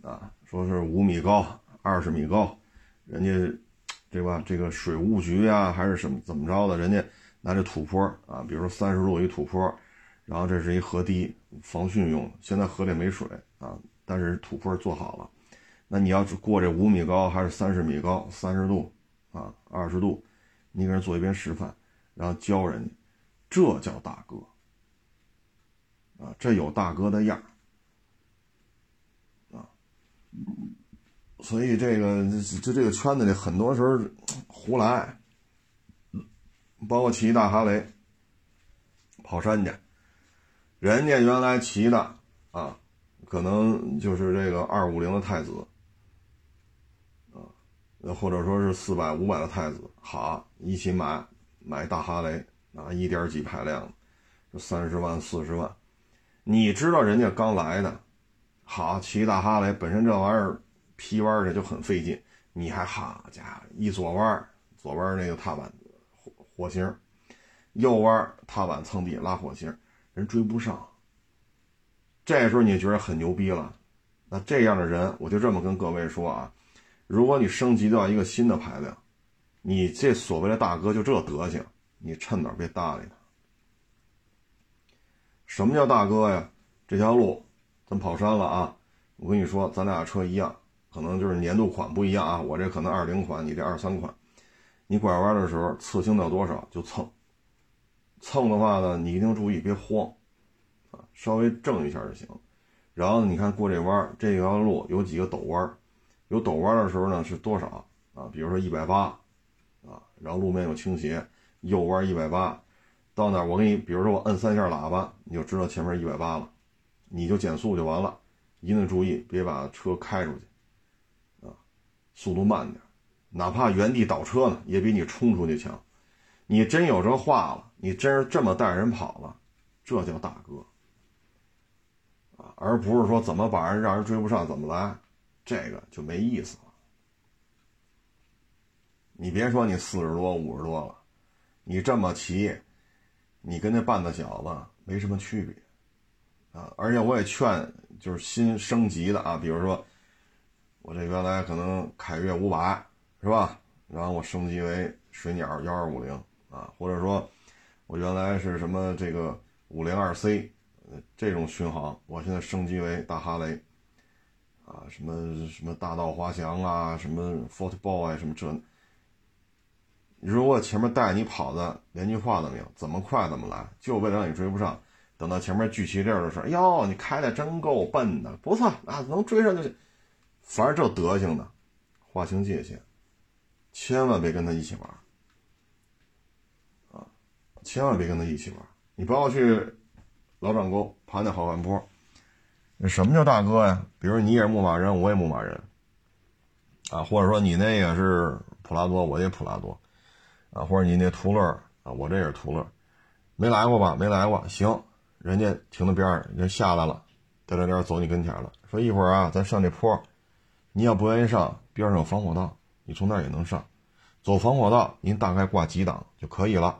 啊，说是五米高、二十米高，人家，对吧？这个水务局啊，还是什么怎么着的？人家拿这土坡啊，比如说三十度一土坡，然后这是一河堤，防汛用。现在河里没水啊，但是土坡做好了。那你要过这五米高还是三十米高？三十度啊，二十度，你给人做一遍示范，然后教人家，这叫大哥啊，这有大哥的样儿。所以这个就这个圈子里，很多时候胡来，包括骑大哈雷跑山去，人家原来骑的啊，可能就是这个二五零的太子，或者说是四百五百的太子，好一起买买大哈雷啊，一点几排量，这三十万四十万，你知道人家刚来的。好，骑大哈雷本身这玩意儿劈弯的就很费劲，你还好家伙一左弯，左弯那个踏板火火星，右弯踏板蹭地拉火星，人追不上。这时候你觉得很牛逼了，那这样的人，我就这么跟各位说啊，如果你升级到一个新的排量，你这所谓的大哥就这德行，你趁早别搭理他。什么叫大哥呀？这条路。咱跑山了啊！我跟你说，咱俩车一样，可能就是年度款不一样啊。我这可能二零款，你这二三款。你拐弯的时候，侧倾到多少就蹭。蹭的话呢，你一定注意别慌啊，稍微正一下就行。然后你看过这弯，这条路有几个陡弯，有陡弯的时候呢是多少啊？比如说一百八啊，然后路面有倾斜，右弯一百八，到那我给你，比如说我摁三下喇叭，你就知道前面一百八了。你就减速就完了，一定注意别把车开出去，啊，速度慢点，哪怕原地倒车呢，也比你冲出去强。你真有这话了，你真是这么带人跑了，这叫大哥，啊，而不是说怎么把人让人追不上怎么来，这个就没意思了。你别说你四十多五十多了，你这么骑，你跟那半子小子没什么区别。啊，而且我也劝，就是新升级的啊，比如说，我这原来可能凯越五百是吧？然后我升级为水鸟幺二五零啊，或者说，我原来是什么这个五零二 C，这种巡航，我现在升级为大哈雷，啊，什么什么大道滑翔啊，什么 football 啊什么这，如果前面带你跑的连句话都没有，怎么快怎么来，就为了让你追不上。等到前面聚齐溜的时候，哟，你开的真够笨的，不错啊，能追上就行。反正这德行的，划清界限，千万别跟他一起玩啊！千万别跟他一起玩，你不要去老掌沟爬那好汉坡。什么叫大哥呀？比如你也是牧马人，我也牧马人啊，或者说你那也是普拉多，我也普拉多啊，或者你那途乐啊，我这也是途乐，没来过吧？没来过，行。人家停在边上，人家下来了，颠颠颠走你跟前了，说一会儿啊，咱上这坡，你要不愿意上，边上有防火道，你从那也能上，走防火道，您大概挂几档就可以了，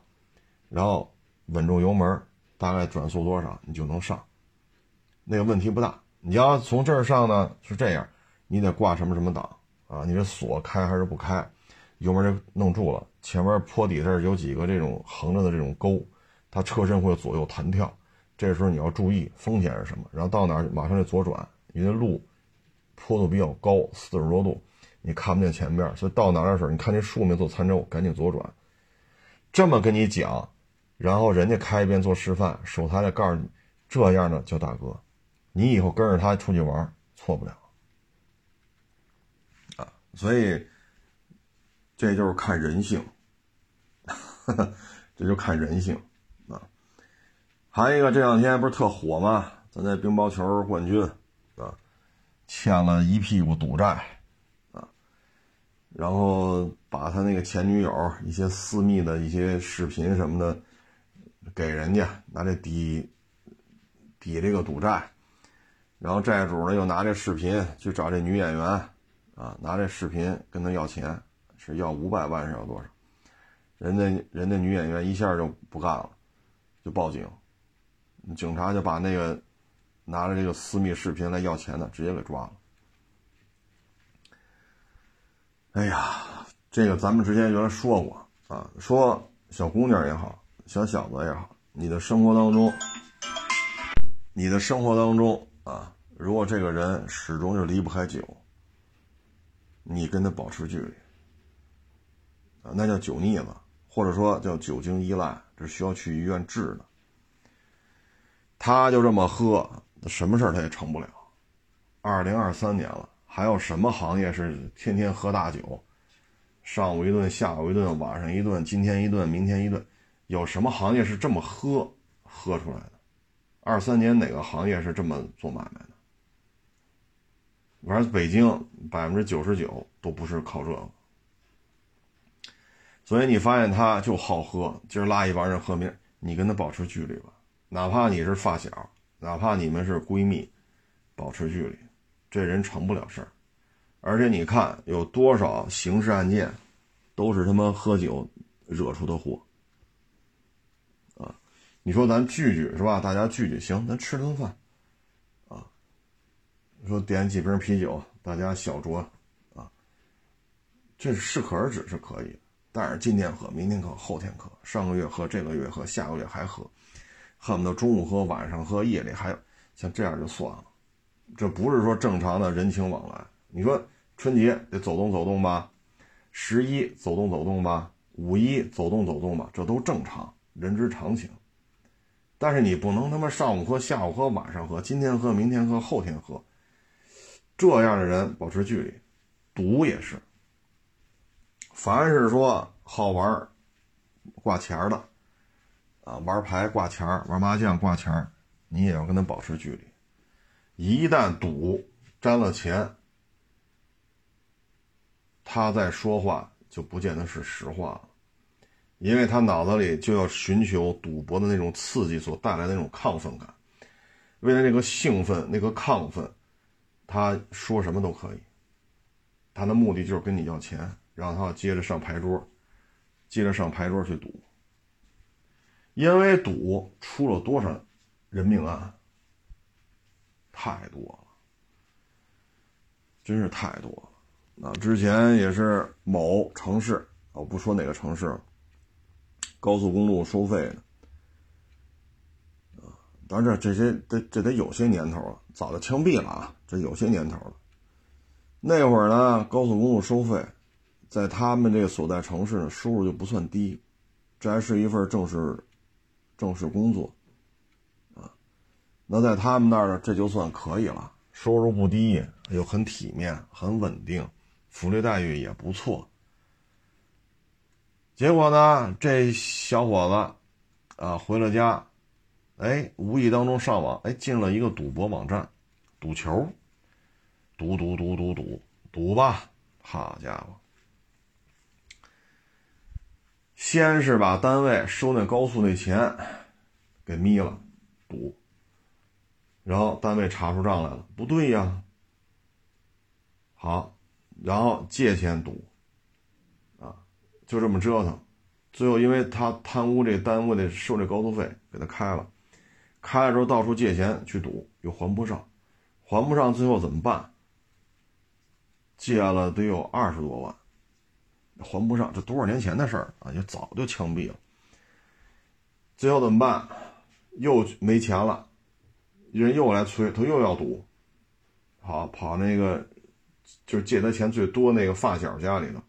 然后稳住油门，大概转速多少你就能上，那个问题不大。你要从这儿上呢，是这样，你得挂什么什么档啊？你这锁开还是不开？油门就弄住了，前面坡底这儿有几个这种横着的这种沟，它车身会左右弹跳。这时候你要注意风险是什么，然后到哪儿马上就左转，因为路坡度比较高，四十多度，你看不见前面，所以到哪儿的时候，你看这树没做参照，赶紧左转。这么跟你讲，然后人家开一遍做示范，手台的告诉你，这样的叫大哥，你以后跟着他出去玩错不了啊。所以这就是看人性，这就看人性啊。还有一个，这两天不是特火吗？咱那乒乓球冠军，啊，欠了一屁股赌债，啊，然后把他那个前女友一些私密的一些视频什么的给人家，拿这抵抵这个赌债，然后债主呢又拿这视频去找这女演员，啊，拿这视频跟他要钱，是要五百万是要多少？人家人家女演员一下就不干了，就报警，警察就把那个。拿着这个私密视频来要钱的，直接给抓了。哎呀，这个咱们之前原来说过啊，说小姑娘也好，小小子也好，你的生活当中，你的生活当中啊，如果这个人始终就离不开酒，你跟他保持距离啊，那叫酒腻子，或者说叫酒精依赖，这需要去医院治的。他就这么喝。什么事他也成不了。二零二三年了，还有什么行业是天天喝大酒，上午一顿，下午一顿，晚上一顿，今天一顿，明天一顿？有什么行业是这么喝喝出来的？二三年哪个行业是这么做买卖的？反正北京百分之九十九都不是靠这个。所以你发现他就好喝，今儿拉一帮人喝，明你跟他保持距离吧，哪怕你是发小。哪怕你们是闺蜜，保持距离，这人成不了事儿。而且你看，有多少刑事案件，都是他妈喝酒惹出的祸。你说咱聚聚是吧？大家聚聚行，咱吃顿饭，啊，说点几瓶啤酒，大家小酌，啊，这是适可而止是可以，但是今天喝，明天喝，后天喝，上个月喝，这个月喝，下个月还喝。恨不得中午喝，晚上喝，夜里还有，像这样就算了，这不是说正常的人情往来。你说春节得走动走动吧，十一走动走动吧，五一走动走动吧，这都正常，人之常情。但是你不能他妈上午喝，下午喝，晚上喝，今天喝，明天喝，后天喝，这样的人保持距离。赌也是，凡是说好玩挂钱的。啊，玩牌挂钱儿，玩麻将挂钱儿，你也要跟他保持距离。一旦赌沾了钱，他在说话就不见得是实话了，因为他脑子里就要寻求赌博的那种刺激所带来的那种亢奋感。为了那个兴奋、那个亢奋，他说什么都可以。他的目的就是跟你要钱，然后他要接着上牌桌，接着上牌桌去赌。因为赌出了多少人命案，太多了，真是太多了。那之前也是某城市，我不说哪个城市了，高速公路收费的，啊，当然这些这这得有些年头了，早就枪毙了啊，这有些年头了。那会儿呢，高速公路收费，在他们这个所在城市呢，收入就不算低，这还是一份正式。正式工作，啊，那在他们那儿呢，这就算可以了，收入不低，又很体面、很稳定，福利待遇也不错。结果呢，这小伙子，啊，回了家，哎，无意当中上网，哎，进了一个赌博网站，赌球，赌赌赌赌赌赌吧，好家伙！先是把单位收那高速那钱给眯了，赌，然后单位查出账来了，不对呀。好，然后借钱赌，就这么折腾，最后因为他贪污这单位的收这高速费，给他开了，开了之后到处借钱去赌，又还不上，还不上，最后怎么办？借了得有二十多万。还不上，这多少年前的事儿啊，也早就枪毙了。最后怎么办？又没钱了，人又来催，他又要赌。好，跑那个就是借他钱最多那个发小家里头，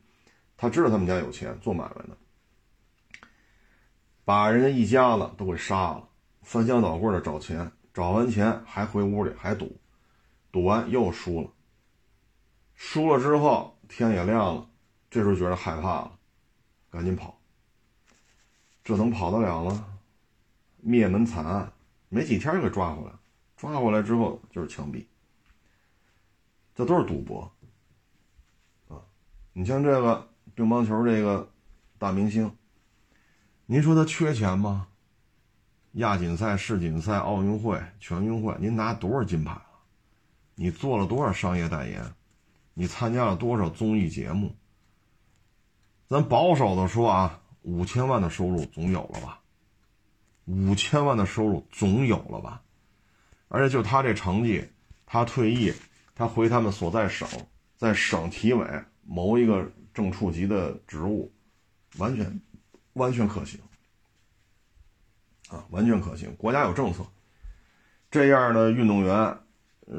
他知道他们家有钱，做买卖的，把人家一家子都给杀了，翻箱倒柜的找钱，找完钱还回屋里还赌，赌完又输了，输了之后天也亮了。这时候觉得害怕了，赶紧跑。这能跑得了吗？灭门惨案，没几天就给抓回来。抓回来之后就是枪毙。这都是赌博啊！你像这个乒乓球这个大明星，您说他缺钱吗？亚锦赛、世锦赛、奥运会、全运会，您拿多少金牌了？你做了多少商业代言？你参加了多少综艺节目？咱保守的说啊，五千万的收入总有了吧？五千万的收入总有了吧？而且就他这成绩，他退役，他回他们所在省，在省体委谋一个正处级的职务，完全完全可行。啊，完全可行。国家有政策，这样的运动员，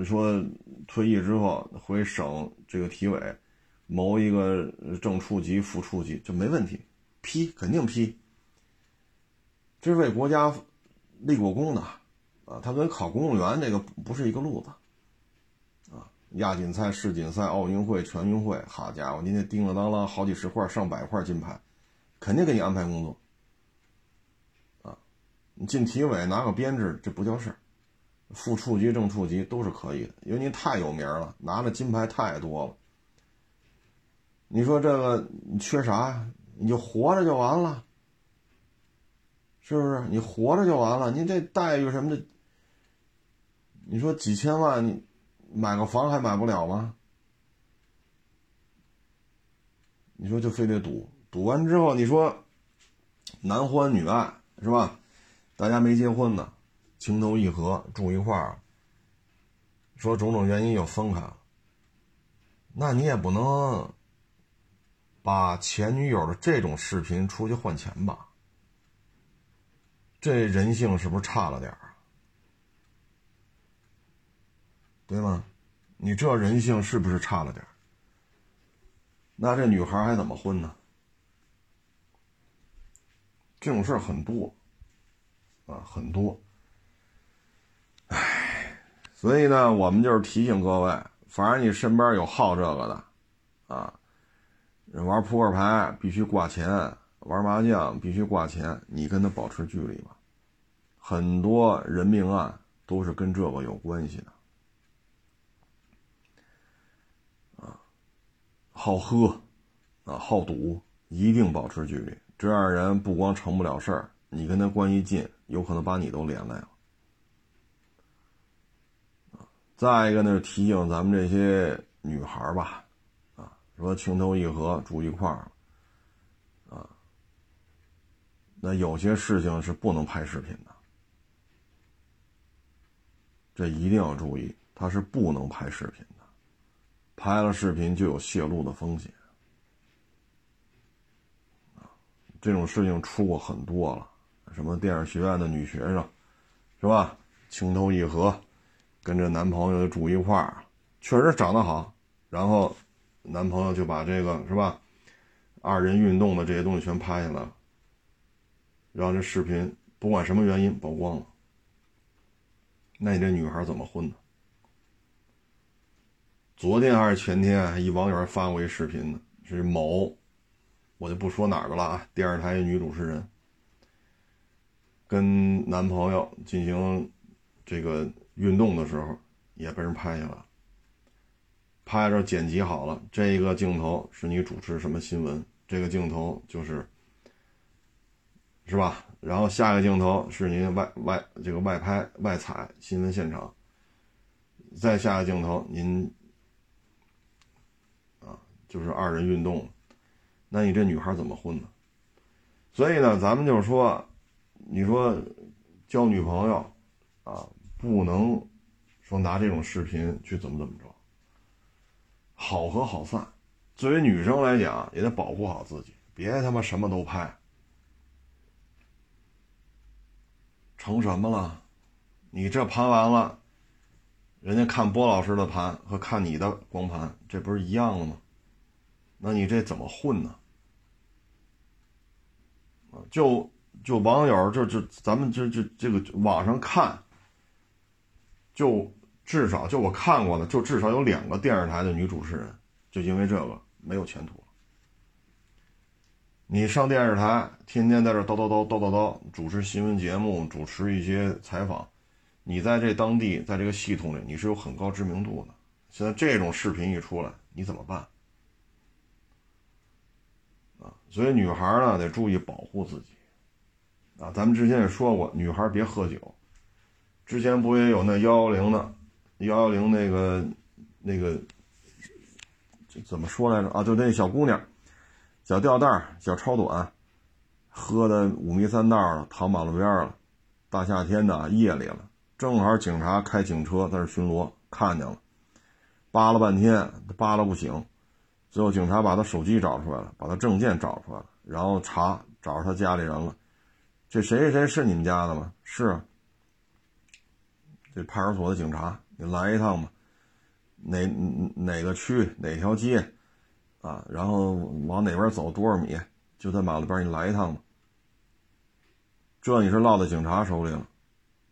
说退役之后回省这个体委谋一个正处级、副处级就没问题，批肯定批。这是为国家立过功的啊，他跟考公务员这个不是一个路子。亚锦赛、世锦赛、奥运会、全运会，好家伙，您这叮了当啷好几十块、上百块金牌，肯定给你安排工作啊。你进体委拿个编制，这不叫事儿，副处级、正处级都是可以的，因为您太有名了，拿的金牌太多了。你说这个你缺啥？你就活着就完了，是不是？你活着就完了，您这待遇什么的，你说几千万，你买个房还买不了吗？你说就非得赌，赌完之后，你说男欢女爱是吧？大家没结婚呢，情投意合住一块儿，说种种原因又分开了，那你也不能把前女友的这种视频出去换钱吧？这人性是不是差了点儿？对吗？你这人性是不是差了点？那这女孩还怎么混呢？这种事儿很多。啊，很多，唉，所以呢，我们就是提醒各位，反正你身边有好这个的，啊，玩扑克牌必须挂钱，玩麻将必须挂钱，你跟他保持距离吧。很多人命案都是跟这个有关系的，啊，好喝，啊，好赌，一定保持距离。这样人不光成不了事儿，你跟他关系近。有可能把你都连累了，再一个呢，提醒咱们这些女孩吧，啊，说情投意合住一块儿，啊，那有些事情是不能拍视频的，这一定要注意，它是不能拍视频，拍了视频就有泄露的风险，这种事情出过很多了。什么电影学院的女学生，是吧？情投意合，跟着男朋友住一块儿，确实长得好。然后，男朋友就把这个是吧，二人运动的这些东西全拍下来了，让这视频不管什么原因曝光了。那你这女孩怎么混呢？昨天还是前天，一网友发过一视频呢，是某，我就不说哪儿的了啊，电视台女主持人。跟男朋友进行这个运动的时候，也被人拍下了。拍着剪辑好了，这个镜头是你主持什么新闻，这个镜头就是，是吧？然后下一个镜头是您外外这个外拍外采新闻现场，再下一个镜头您就是二人运动，那你这女孩怎么混呢？所以呢，咱们就是说。你说交女朋友啊，不能说拿这种视频去怎么怎么着，好合好散。作为女生来讲，也得保护好自己，别他妈什么都拍，成什么了？你这盘完了，人家看波老师的盘和看你的光盘，这不是一样的吗？那你这怎么混呢？就。就网友，就就咱们这这这个网上看，就至少就我看过的，就至少有两个电视台的女主持人，就因为这个没有前途了。你上电视台，天天在这叨叨叨叨叨叨主持新闻节目，主持一些采访，你在这当地，在这个系统里，你是有很高知名度的。现在这种视频一出来，你怎么办？所以女孩呢得注意保护自己。啊，咱们之前也说过，女孩别喝酒。之前不也有那幺幺零的，幺幺零那个那个怎么说来着？啊，就那小姑娘，小吊带小超短，喝的五迷三道了，躺马路边了。大夏天的夜里了，正好警察开警车在这巡逻，看见了。扒拉半天，扒拉不醒，最后警察把他手机找出来了，把他证件找出来了，然后查找着他家里人了。这谁谁谁是你们家的吗？是啊。这派出所的警察，你来一趟吧。哪哪个区哪条街，啊，然后往哪边走多少米，就在马路边，你来一趟吧。这你是落在警察手里了，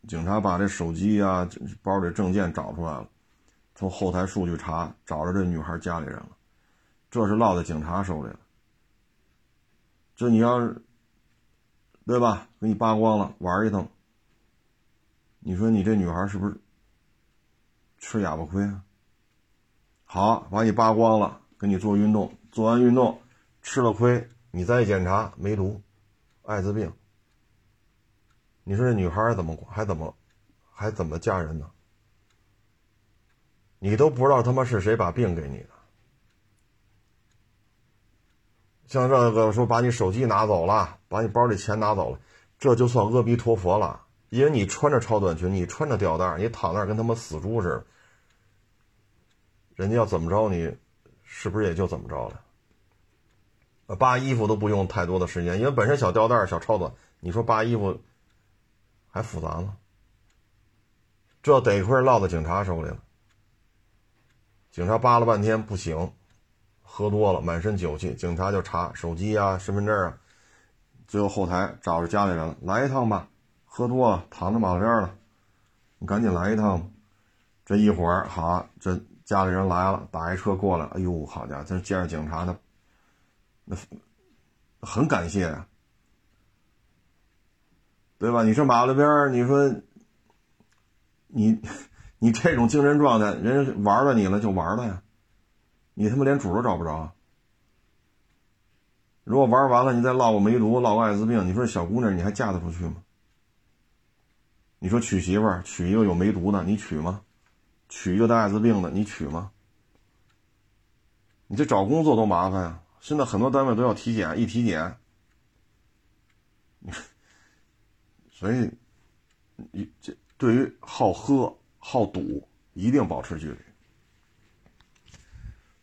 警察把这手机啊、包里证件找出来了。从后台数据查，找着这女孩家里人了，这是落在警察手里了。这你要是，对吧？给你扒光了，玩一通。你说你这女孩是不是吃哑巴亏啊？好，把你扒光了，给你做运动，做完运动吃了亏，你再检查没毒，艾滋病。你说这女孩怎么还怎么还怎么嫁人呢？你都不知道他妈是谁把病给你的，像这个说把你手机拿走了，把你包里钱拿走了，这就算阿弥陀佛了。因为你穿着超短裙，你穿着吊带，你躺那儿跟他妈死猪似的，人家要怎么着你，是不是也就怎么着了？扒衣服都不用太多的时间，因为本身小吊带、小超短，你说扒衣服还复杂吗？这得亏落到警察手里了。警察扒了半天不行，喝多了满身酒气，警察就查手机啊、身份证啊，最后后台找着家里人了，来一趟吧，喝多了躺在马路边了，你赶紧来一趟。这一会儿好，这家里人来了，打一车过来，哎呦，好家伙，这见着警察那那很感谢啊，对吧？你这马路边你说你。你这种精神状态，人玩了你了就玩了呀，你他妈连主都找不着。如果玩完了，你再落个梅毒，落个艾滋病，你说小姑娘你还嫁得出去吗？你说娶媳妇儿娶一个有梅毒的，你娶吗？娶一个得艾滋病的，你娶吗？你这找工作多麻烦呀！现在很多单位都要体检，一体检，所以你这对于好喝。好赌，一定保持距离，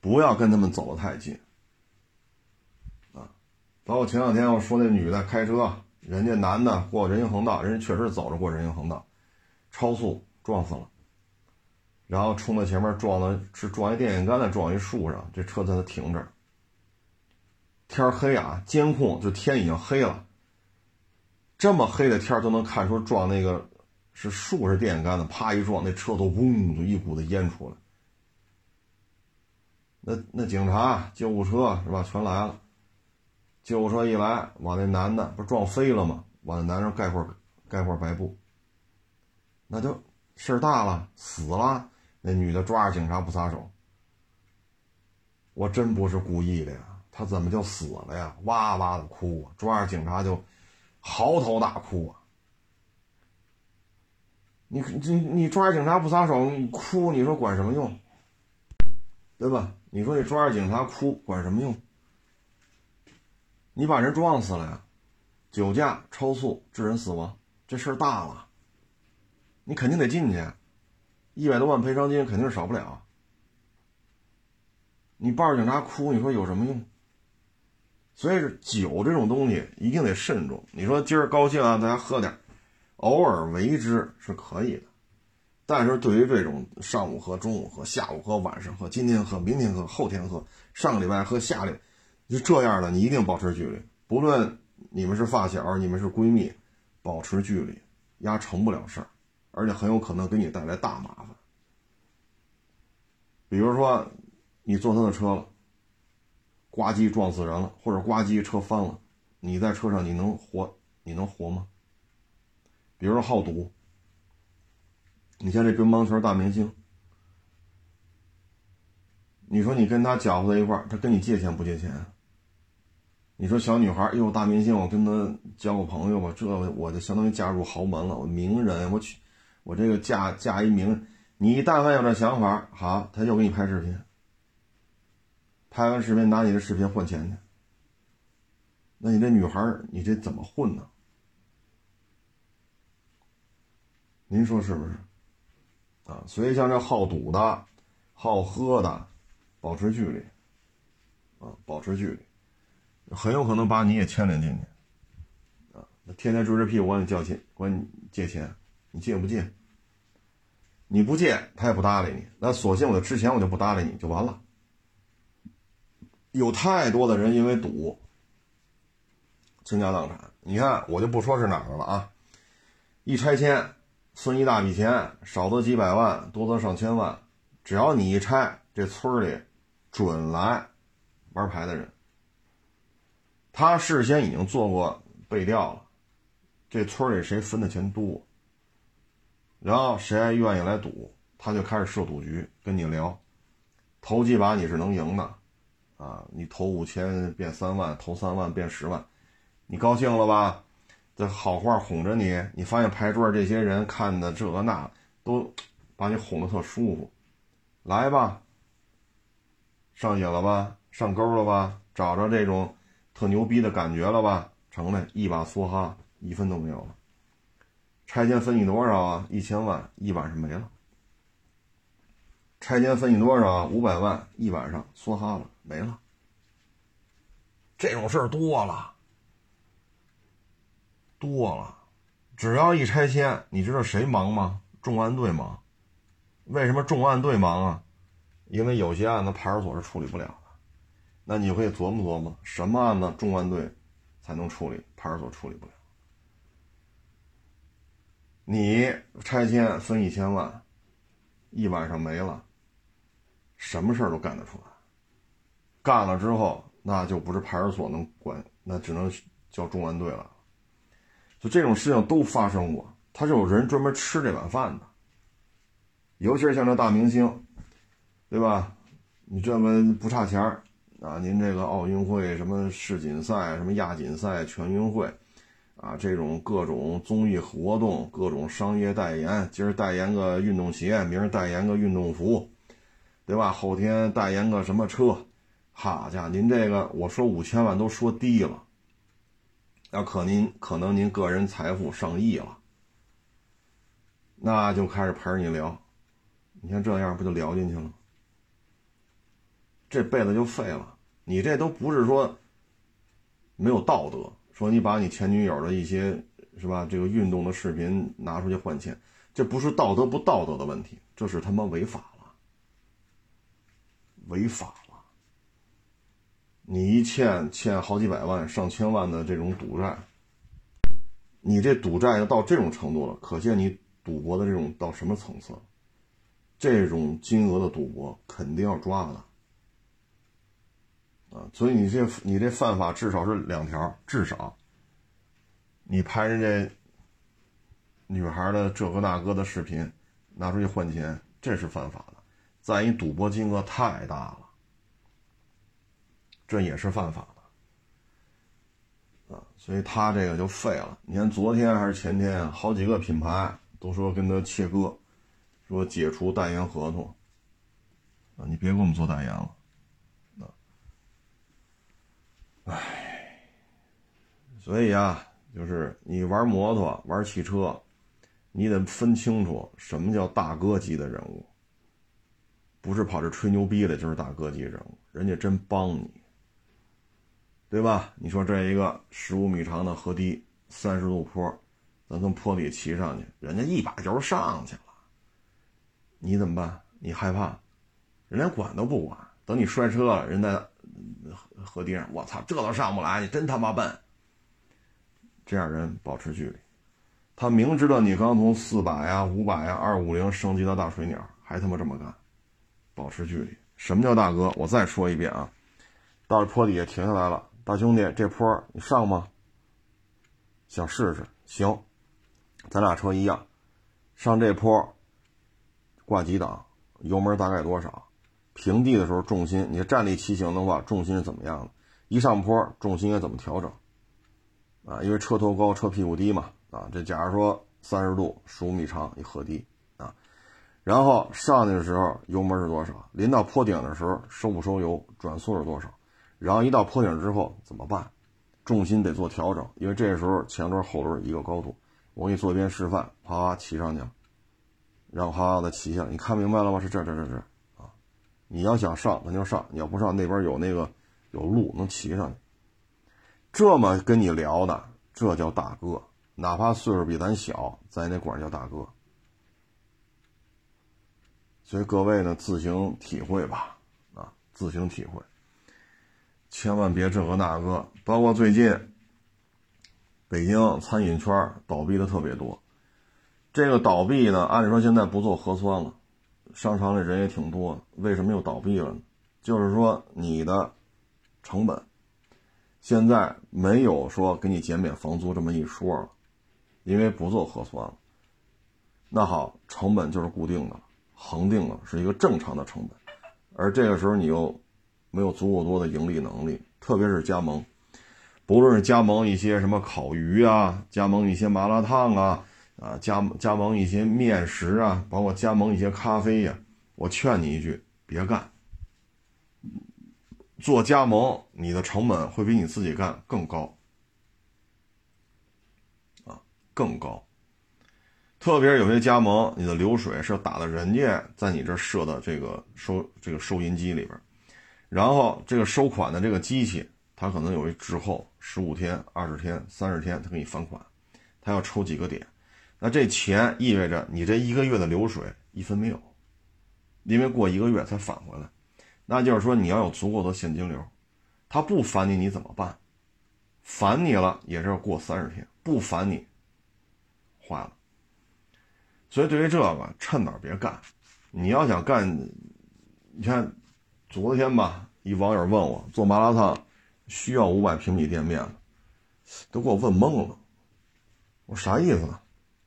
不要跟他们走得太近。啊，包括前两天我说那女的开车，人家男的过人行横道，人家确实走着过人行横道，超速撞死了，然后冲到前面撞的是撞一电线杆子，撞一树上，这车在那停着。天黑啊，监控就天已经黑了，这么黑的天都能看出撞那个。是树是电线杆子，啪一撞，那车都嗡，就一股子烟出来。那那警察、救护车是吧，全来了。救护车一来，往那男的不撞飞了吗？往那男人盖块盖块白布。那就事儿大了，死了。那女的抓着警察不撒手。我真不是故意的呀，他怎么就死了呀？哇哇的哭，抓着警察就嚎啕大哭啊。你你你抓着警察不撒手，你哭，你说管什么用？对吧？你说你抓着警察哭，管什么用？你把人撞死了呀，酒驾、超速致人死亡，这事儿大了，你肯定得进去，一百多万赔偿金肯定是少不了。你抱着警察哭，你说有什么用？所以是酒这种东西一定得慎重。你说今儿高兴啊，大家喝点。偶尔为之是可以的，但是对于这种上午喝、中午喝、下午喝、晚上喝、今天喝、明天喝、后天喝、上个礼拜喝、下礼，就这样的，你一定保持距离。不论你们是发小，你们是闺蜜，保持距离，压成不了事儿，而且很有可能给你带来大麻烦。比如说，你坐他的车了，呱唧撞死人了，或者呱唧车翻了，你在车上你能活？你能活吗？比如说好赌，你像这乒乓球大明星，你说你跟他搅和在一块儿，他跟你借钱不借钱？你说小女孩儿，哟，大明星，我跟他交个朋友吧，这我就相当于嫁入豪门了，我名人，我去，我这个嫁嫁一名，你但凡有这想法，好，他就给你拍视频，拍完视频拿你的视频换钱去，那你这女孩，你这怎么混呢？您说是不是？啊，所以像这好赌的、好喝的，保持距离，啊，保持距离，很有可能把你也牵连进去，啊，天天追着屁股管你交钱，管你借钱，你借不借？你不借，他也不搭理你，那索性我就之前我就不搭理你就完了。有太多的人因为赌倾家荡产，你看我就不说是哪儿了啊，一拆迁。存一大笔钱，少则几百万，多则上千万。只要你一拆，这村里准来玩牌的人。他事先已经做过背调了，这村里谁分的钱多，然后谁还愿意来赌，他就开始设赌局，跟你聊。投几把你是能赢的，啊，你投五千变三万，投三万变十万，你高兴了吧？这好话哄着你，你发现牌桌这些人看的这个那，都把你哄得特舒服。来吧，上瘾了吧？上钩了吧？找着这种特牛逼的感觉了吧？成了，一把梭哈，一分都没有了。拆迁分你多少啊？一千万，一晚上没了。拆迁分你多少啊？五百万，一晚上梭哈了，没了。这种事儿多了。多了，只要一拆迁，你知道谁忙吗？重案队忙。为什么重案队忙啊？因为有些案子派出所是处理不了的。那你可以琢磨琢磨，什么案子重案队才能处理，派出所处理不了？你拆迁分一千万，一晚上没了，什么事儿都干得出来。干了之后，那就不是派出所能管，那只能叫重案队了。就这种事情都发生过，他是有人专门吃这碗饭的。尤其是像这大明星，对吧？你这么不差钱儿啊？您这个奥运会什么世锦赛、什么亚锦赛、全运会，啊，这种各种综艺活动、各种商业代言，今儿代言个运动鞋，明儿代言个运动服，对吧？后天代言个什么车？好家伙，您这个我说五千万都说低了。要可您可能您个人财富上亿了，那就开始陪着你聊，你看这样不就聊进去了？这辈子就废了。你这都不是说没有道德，说你把你前女友的一些是吧这个运动的视频拿出去换钱，这不是道德不道德的问题，这是他妈违法了，违法。你一欠欠好几百万、上千万的这种赌债，你这赌债要到这种程度了，可见你赌博的这种到什么层次了？这种金额的赌博肯定要抓的啊！所以你这你这犯法至少是两条，至少你拍人家女孩的这个那个的视频拿出去换钱，这是犯法的。再一，赌博金额太大了。这也是犯法的，啊，所以他这个就废了。你看昨天还是前天，好几个品牌都说跟他切割，说解除代言合同，啊，你别给我们做代言了，唉，所以啊，就是你玩摩托、玩汽车，你得分清楚什么叫大哥级的人物，不是跑这吹牛逼的，就是大哥级人物，人家真帮你。对吧？你说这一个十五米长的河堤，三十度坡，咱从坡底骑上去，人家一把就上去了，你怎么办？你害怕？人连管都不管，等你摔车了，人在河堤上，我操，这都上不来，你真他妈笨！这样人保持距离，他明知道你刚从四百呀、五百呀、二五零升级到大水鸟，还他妈这么干，保持距离。什么叫大哥？我再说一遍啊，到了坡底下停下来了。大兄弟，这坡你上吗？想试试？行，咱俩车一样，上这坡，挂几档，油门大概多少？平地的时候重心，你站立骑行的话，重心是怎么样的？一上坡，重心应该怎么调整？啊，因为车头高，车屁股低嘛。啊，这假如说三十度，十五米长一河堤啊，然后上去的时候油门是多少？临到坡顶的时候收不收油？转速是多少？然后一到坡顶之后怎么办？重心得做调整，因为这时候前轮后轮一个高度。我给你做一遍示范，啪啪骑上去，然后啪啪的骑下来，你看明白了吗？是这这这这啊！你要想上，咱就上；你要不上，那边有那个有路能骑上去。这么跟你聊的，这叫大哥，哪怕岁数比咱小，在那管叫大哥。所以各位呢，自行体会吧，啊，自行体会，千万别这个那个，包括最近。北京餐饮圈倒闭的特别多，这个倒闭呢，按理说现在不做核酸了，商场里人也挺多，为什么又倒闭了呢？就是说你的成本现在没有说给你减免房租这么一说了，因为不做核酸了。那好，成本就是固定的，恒定的，是一个正常的成本，而这个时候你又没有足够多的盈利能力，特别是加盟。不论是加盟一些什么烤鱼啊，加盟一些麻辣烫啊，啊加加盟一些面食啊，包括加盟一些咖啡呀，我劝你一句，别干。做加盟，你的成本会比你自己干更高，啊，更高。特别是有些加盟，你的流水是打到人家在你这设的这个收这个收银机里边，然后这个收款的这个机器。它可能有一滞后，十五天、二十天、三十天，它给你返款，它要抽几个点，那这钱意味着你这一个月的流水一分没有，因为过一个月才返回来，那就是说你要有足够的现金流，他不返你你怎么办？返你了也是要过三十天，不返你坏了。所以对于这个，趁早别干。你要想干，你看昨天吧，一网友问我做麻辣烫。需要五百平米店面都给我问懵了。我啥意思呢？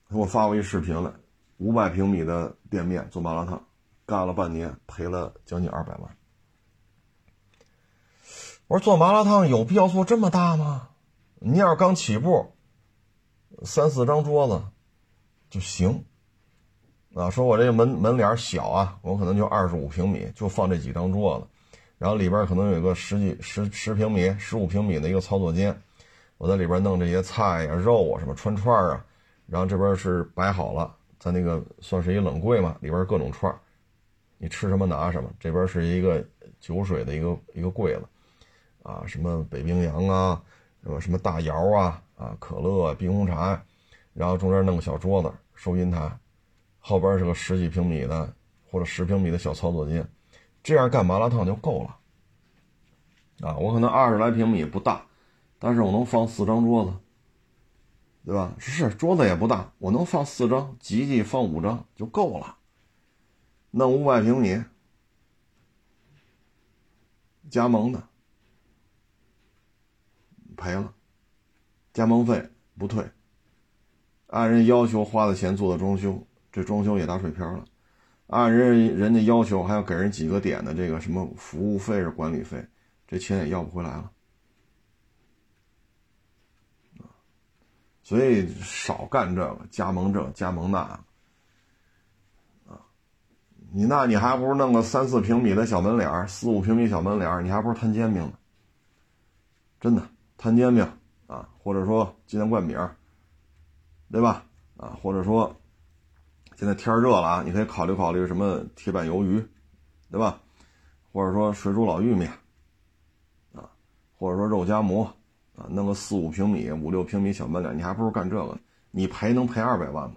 他给我发过一视频来，五百平米的店面做麻辣烫，干了半年赔了将近二百万。我说做麻辣烫有必要做这么大吗？你要是刚起步，三四张桌子就行。啊，说我这个门门脸小啊，我可能就二十五平米，就放这几张桌子。然后里边可能有个十几十十平米、十五平米的一个操作间，我在里边弄这些菜呀、肉啊、什么串串啊，然后这边是摆好了，在那个算是一冷柜嘛，里边各种串你吃什么拿什么。这边是一个酒水的一个一个柜子，啊，什么北冰洋啊，什么什么大窑啊，啊，可乐、啊冰红茶，然后中间弄个小桌子收银台，后边是个十几平米的或者十平米的小操作间。这样干麻辣烫就够了，啊，我可能二十来平米不大，但是我能放四张桌子，对吧？是桌子也不大，我能放四张，挤挤放五张就够了。弄五百平米，加盟的赔了，加盟费不退，按人要求花的钱做的装修，这装修也打水漂了。按人人家要求，还要给人几个点的这个什么服务费是管理费，这钱也要不回来了所以少干这个加盟这加盟那啊，你那你还不如弄个三四平米的小门脸四五平米小门脸你还不如摊煎饼呢。真的摊煎饼啊，或者说鸡蛋灌饼，对吧？啊，或者说。现在天热了啊，你可以考虑考虑什么铁板鱿鱼，对吧？或者说水煮老玉米，啊，或者说肉夹馍，啊，弄个四五平米、五六平米小门脸，你还不如干这个呢。你赔能赔二百万吗？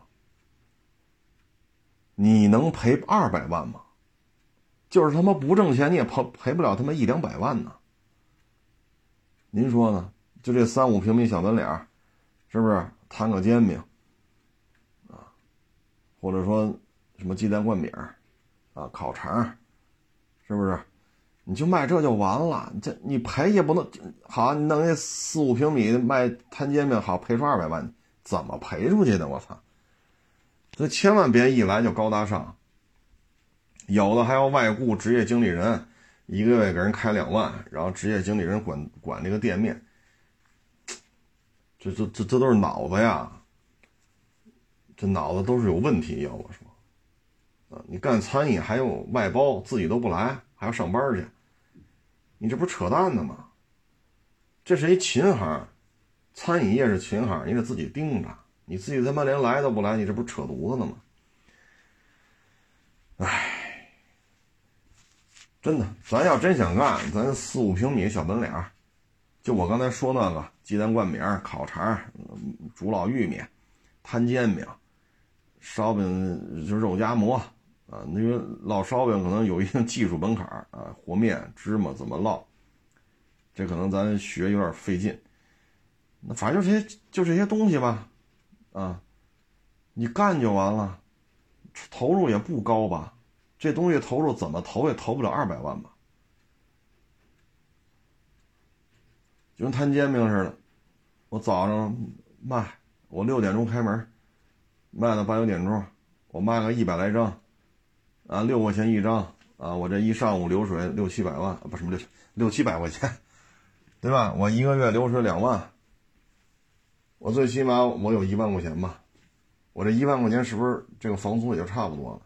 你能赔二百万吗？就是他妈不挣钱，你也赔赔不了他妈一两百万呢。您说呢？就这三五平米小门脸，是不是摊个煎饼？或者说什么鸡蛋灌饼啊，烤肠是不是？你就卖这就完了。这你赔也不能好，你弄那四五平米卖摊煎饼，好赔出二百万，怎么赔出去的？我操！所以千万别一来就高大上，有的还要外雇职业经理人，一个月给人开两万，然后职业经理人管管这个店面。这这这这都是脑子呀，这脑子都是有问题。要我说，啊，你干餐饮还有外包，自己都不来，还要上班去，你这不扯淡呢吗？这是一琴行，餐饮业是琴行，你得自己盯着。你自己他妈连来都不来，你这不扯犊子呢吗？唉，真的，咱要真想干，咱四五平米小门脸就我刚才说那个鸡蛋灌饼、烤肠、煮老玉米、摊煎饼、烧饼，就肉夹馍啊。那个烙烧饼可能有一定技术门槛啊，和面、芝麻怎么烙，这可能咱学有点费劲。那反正就这些，就这些东西吧。啊，你干就完了，投入也不高吧？这东西投入怎么投也投不了二百万吧？就跟摊煎饼似的，我早上卖，我六点钟开门，卖到八九点钟，我卖个一百来张，啊，六块钱一张，啊，我这一上午流水六七百万，不是什么六六七百块钱，对吧？我一个月流水两万。我最起码我有一万块钱吧，我这一万块钱是不是这个房租也就差不多了？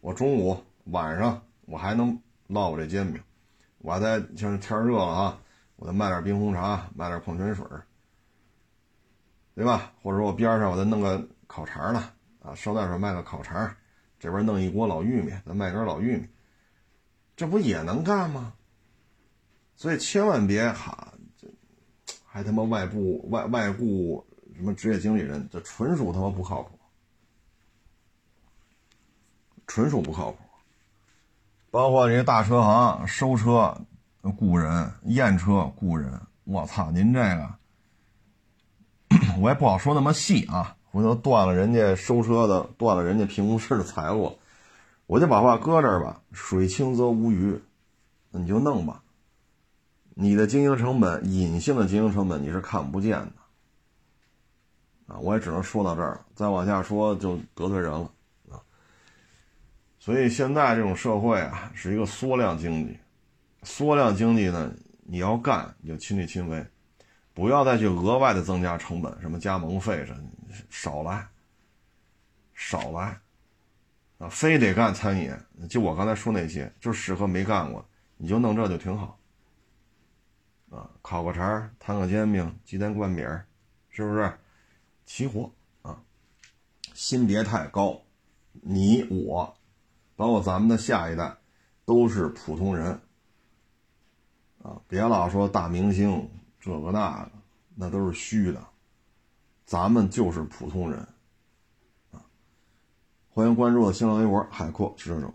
我中午晚上我还能烙我这煎饼，我还在像天热了啊，我再卖点冰红茶，卖点矿泉水，对吧？或者说我边上我再弄个烤肠了，啊，捎带手卖个烤肠，这边弄一锅老玉米，再卖根老玉米，这不也能干吗？所以千万别哈，这还他妈外部外外雇。什么职业经理人，这纯属他妈不靠谱，纯属不靠谱。包括这些大车行收车雇人、验车雇人，我操！您这个 我也不好说那么细啊，回头断了人家收车的，断了人家评估师的财路，我就把话搁这儿吧。水清则无鱼，你就弄吧。你的经营成本，隐性的经营成本，你是看不见的。啊，我也只能说到这儿，再往下说就得罪人了啊。所以现在这种社会啊，是一个缩量经济，缩量经济呢，你要干你就亲力亲为，不要再去额外的增加成本，什么加盟费什么，少来，少来，啊，非得干餐饮，就我刚才说那些，就适合没干过，你就弄这就挺好，啊，烤个肠，摊个煎饼，鸡蛋灌饼，是不是？齐活啊，心别太高，你我，包括咱们的下一代，都是普通人啊！别老说大明星这个那个，那都是虚的，咱们就是普通人啊！欢迎关注我新浪微博海阔汽车手。